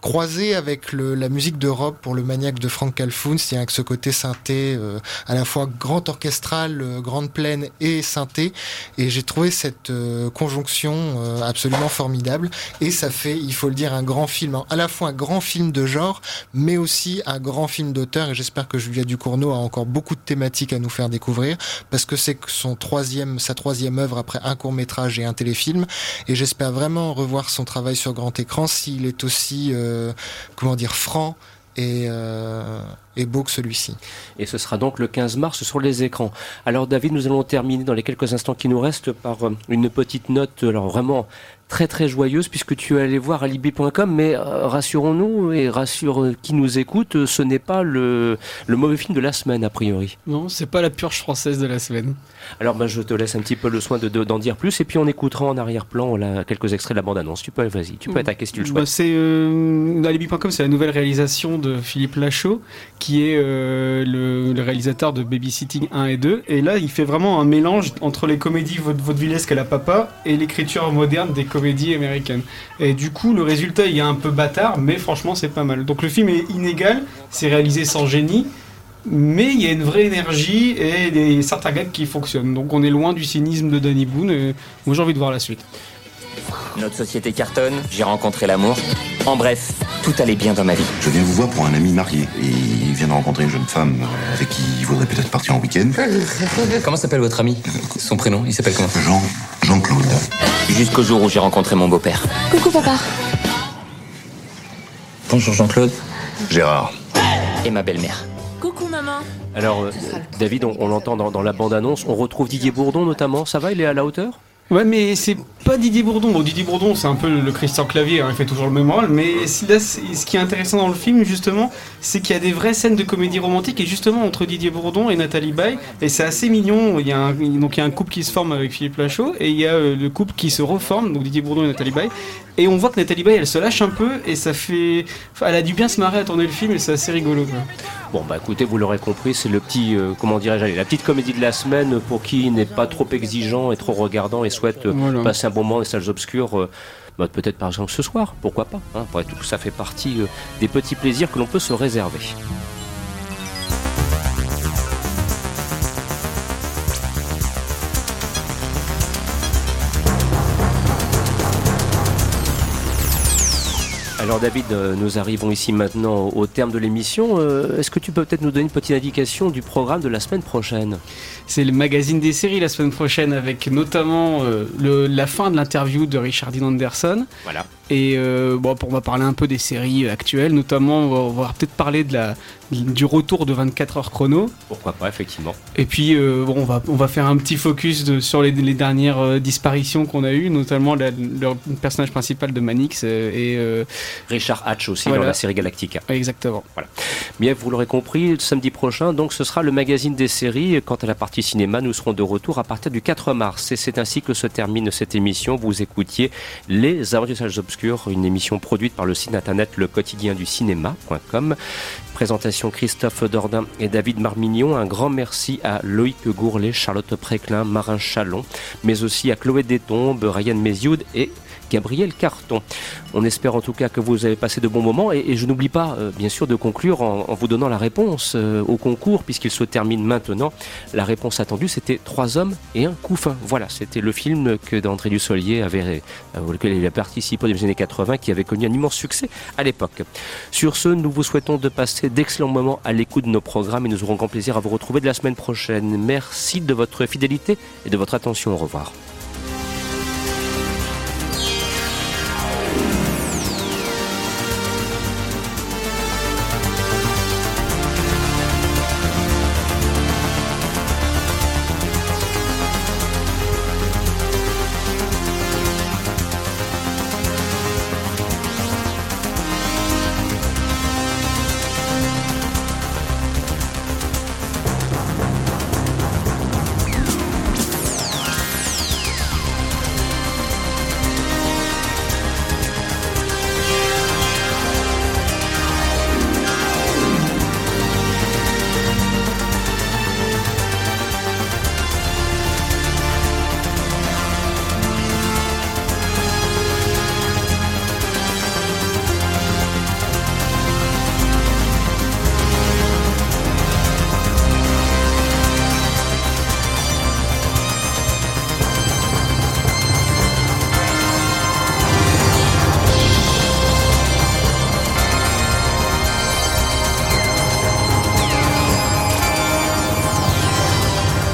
croisé avec le, la musique d'Europe pour le maniaque de Frank Calfoun, c'est avec ce côté synthé euh, à la fois grand orchestral, euh, grande plaine et synthé. Et j'ai trouvé cette euh, conjonction euh, absolument formidable. Et ça fait, il faut le dire, un grand film, hein. à la fois un grand film de genre, mais aussi un grand film d'auteur. Et j'espère que Julia Ducournau a encore beaucoup de thématiques à nous faire découvrir, parce que c'est son troisième, sa troisième œuvre après un court métrage et un téléfilm. Et j'espère vraiment revoir son travail sur grand écran s'il est aussi euh, comment dire, franc et, euh, et beau que celui-ci. Et ce sera donc le 15 mars sur les écrans. Alors David, nous allons terminer dans les quelques instants qui nous restent par euh, une petite note, alors vraiment très très joyeuse puisque tu es allé voir alibi.com mais euh, rassurons-nous et rassure euh, qui nous écoute euh, ce n'est pas le, le mauvais film de la semaine a priori Non, c'est pas la purge française de la semaine. alors ben, je te laisse un petit peu le soin de, de- d'en dire plus et puis on écoutera en arrière-plan quelques extraits de la bande-annonce tu peux vas-y tu peux attaquer si tu le Bah, souhaites c'est euh, Alibi.com, c'est la nouvelle réalisation de Philippe Lachaud, qui est euh, le, le réalisateur de Babysitting 1 et 2. Et là, il fait vraiment un mélange entre les comédies vaud- vaudevillesques à la papa et l'écriture moderne des comédies américaines. Et du coup, le résultat, il est un peu bâtard, mais franchement, c'est pas mal. Donc le film est inégal, c'est réalisé sans génie. Mais il y a une vraie énergie et des certains gags qui fonctionnent. Donc on est loin du cynisme de Danny Boone. Et moi j'ai envie de voir la suite. Notre société cartonne, j'ai rencontré l'amour. En bref, tout allait bien dans ma vie. Je viens vous voir pour un ami marié. Et il vient de rencontrer une jeune femme euh, avec qui il voudrait peut-être partir en week-end. Comment s'appelle votre ami? Son prénom, il s'appelle comment? Jean. Jean-Claude. Jusqu'au jour où j'ai rencontré mon beau-père. Coucou papa. Bonjour Jean-Claude. Gérard. Et ma belle-mère. Coucou maman. alors euh, David on, on l'entend dans, dans la bande-annonce on retrouve Didier Bourdon notamment ça va il est à la hauteur? Ouais, mais c'est pas Didier Bourdon. Bon, Didier Bourdon, c'est un peu le Christian Clavier, hein, il fait toujours le même rôle. Mais là, ce qui est intéressant dans le film, justement, c'est qu'il y a des vraies scènes de comédie romantique, et justement entre Didier Bourdon et Nathalie Baye. Et c'est assez mignon. Il y, a un, donc, il y a un couple qui se forme avec Philippe Lachaud, et il y a euh, le couple qui se reforme, donc Didier Bourdon et Nathalie Baye. Et on voit que Nathalie Baye, elle se lâche un peu, et ça fait. elle a dû bien se marrer à tourner le film, et c'est assez rigolo. quoi. Bon bah écoutez, vous l'aurez compris, c'est le petit, euh, comment dirais-je, la petite comédie de la semaine pour qui n'est pas trop exigeant et trop regardant et souhaite euh, Voilà. passer un bon moment dans les salles obscures. euh, bah, peut-être par exemple ce soir, pourquoi pas. Hein, après tout, ça fait partie des petits plaisirs que l'on peut se réserver. Alors David, euh, nous arrivons ici maintenant au terme de l'émission. Euh, Est-ce que tu peux peut-être nous donner une petite indication du programme de la semaine prochaine? C'est le magazine des séries la semaine prochaine, avec notamment euh, le- la fin de l'interview de Richard Dean Anderson. Voilà. Et euh, bon, on va parler un peu des séries actuelles, notamment on va, peut-être parler de la, du retour de 24 heures chrono. Pourquoi pas, effectivement. Et puis euh, bon, on, va, on va faire un petit focus de- sur les, les dernières euh, disparitions qu'on a eues, notamment la- le personnage principal de Manix euh, et Richard Hatch aussi Voilà. dans la série Galactica. Exactement. Voilà. Bien, vous l'aurez compris, samedi prochain, donc ce sera le magazine des séries. Quant à la partie cinéma, nous serons de retour à partir du 4 mars. Et c'est ainsi que se termine cette émission. Vous écoutiez Les Aventures des Une émission produite par le site internet le quotidien. Présentation Christophe Dordain et David Marmignon. Un grand merci à Loïc Gourlet, Charlotte Préclin, Marin Chalon, mais aussi à Chloé Détombe, Ryan Mézioud et Gabriel Carton. On espère en tout cas que vous avez passé de bons moments et, je n'oublie pas euh, bien sûr de conclure en, en vous donnant la réponse euh, au concours puisqu'il se termine maintenant. La réponse attendue c'était Trois hommes et un couffin. Voilà, c'était le film que d'André Dussolier avait, euh, auquel il a participé dans les années 80 qui avait connu un immense succès à l'époque. Sur ce, nous vous souhaitons de passer d'excellents moments à l'écoute de nos programmes et nous aurons grand plaisir à vous retrouver de la semaine prochaine. Merci de votre fidélité et de votre attention. Au revoir.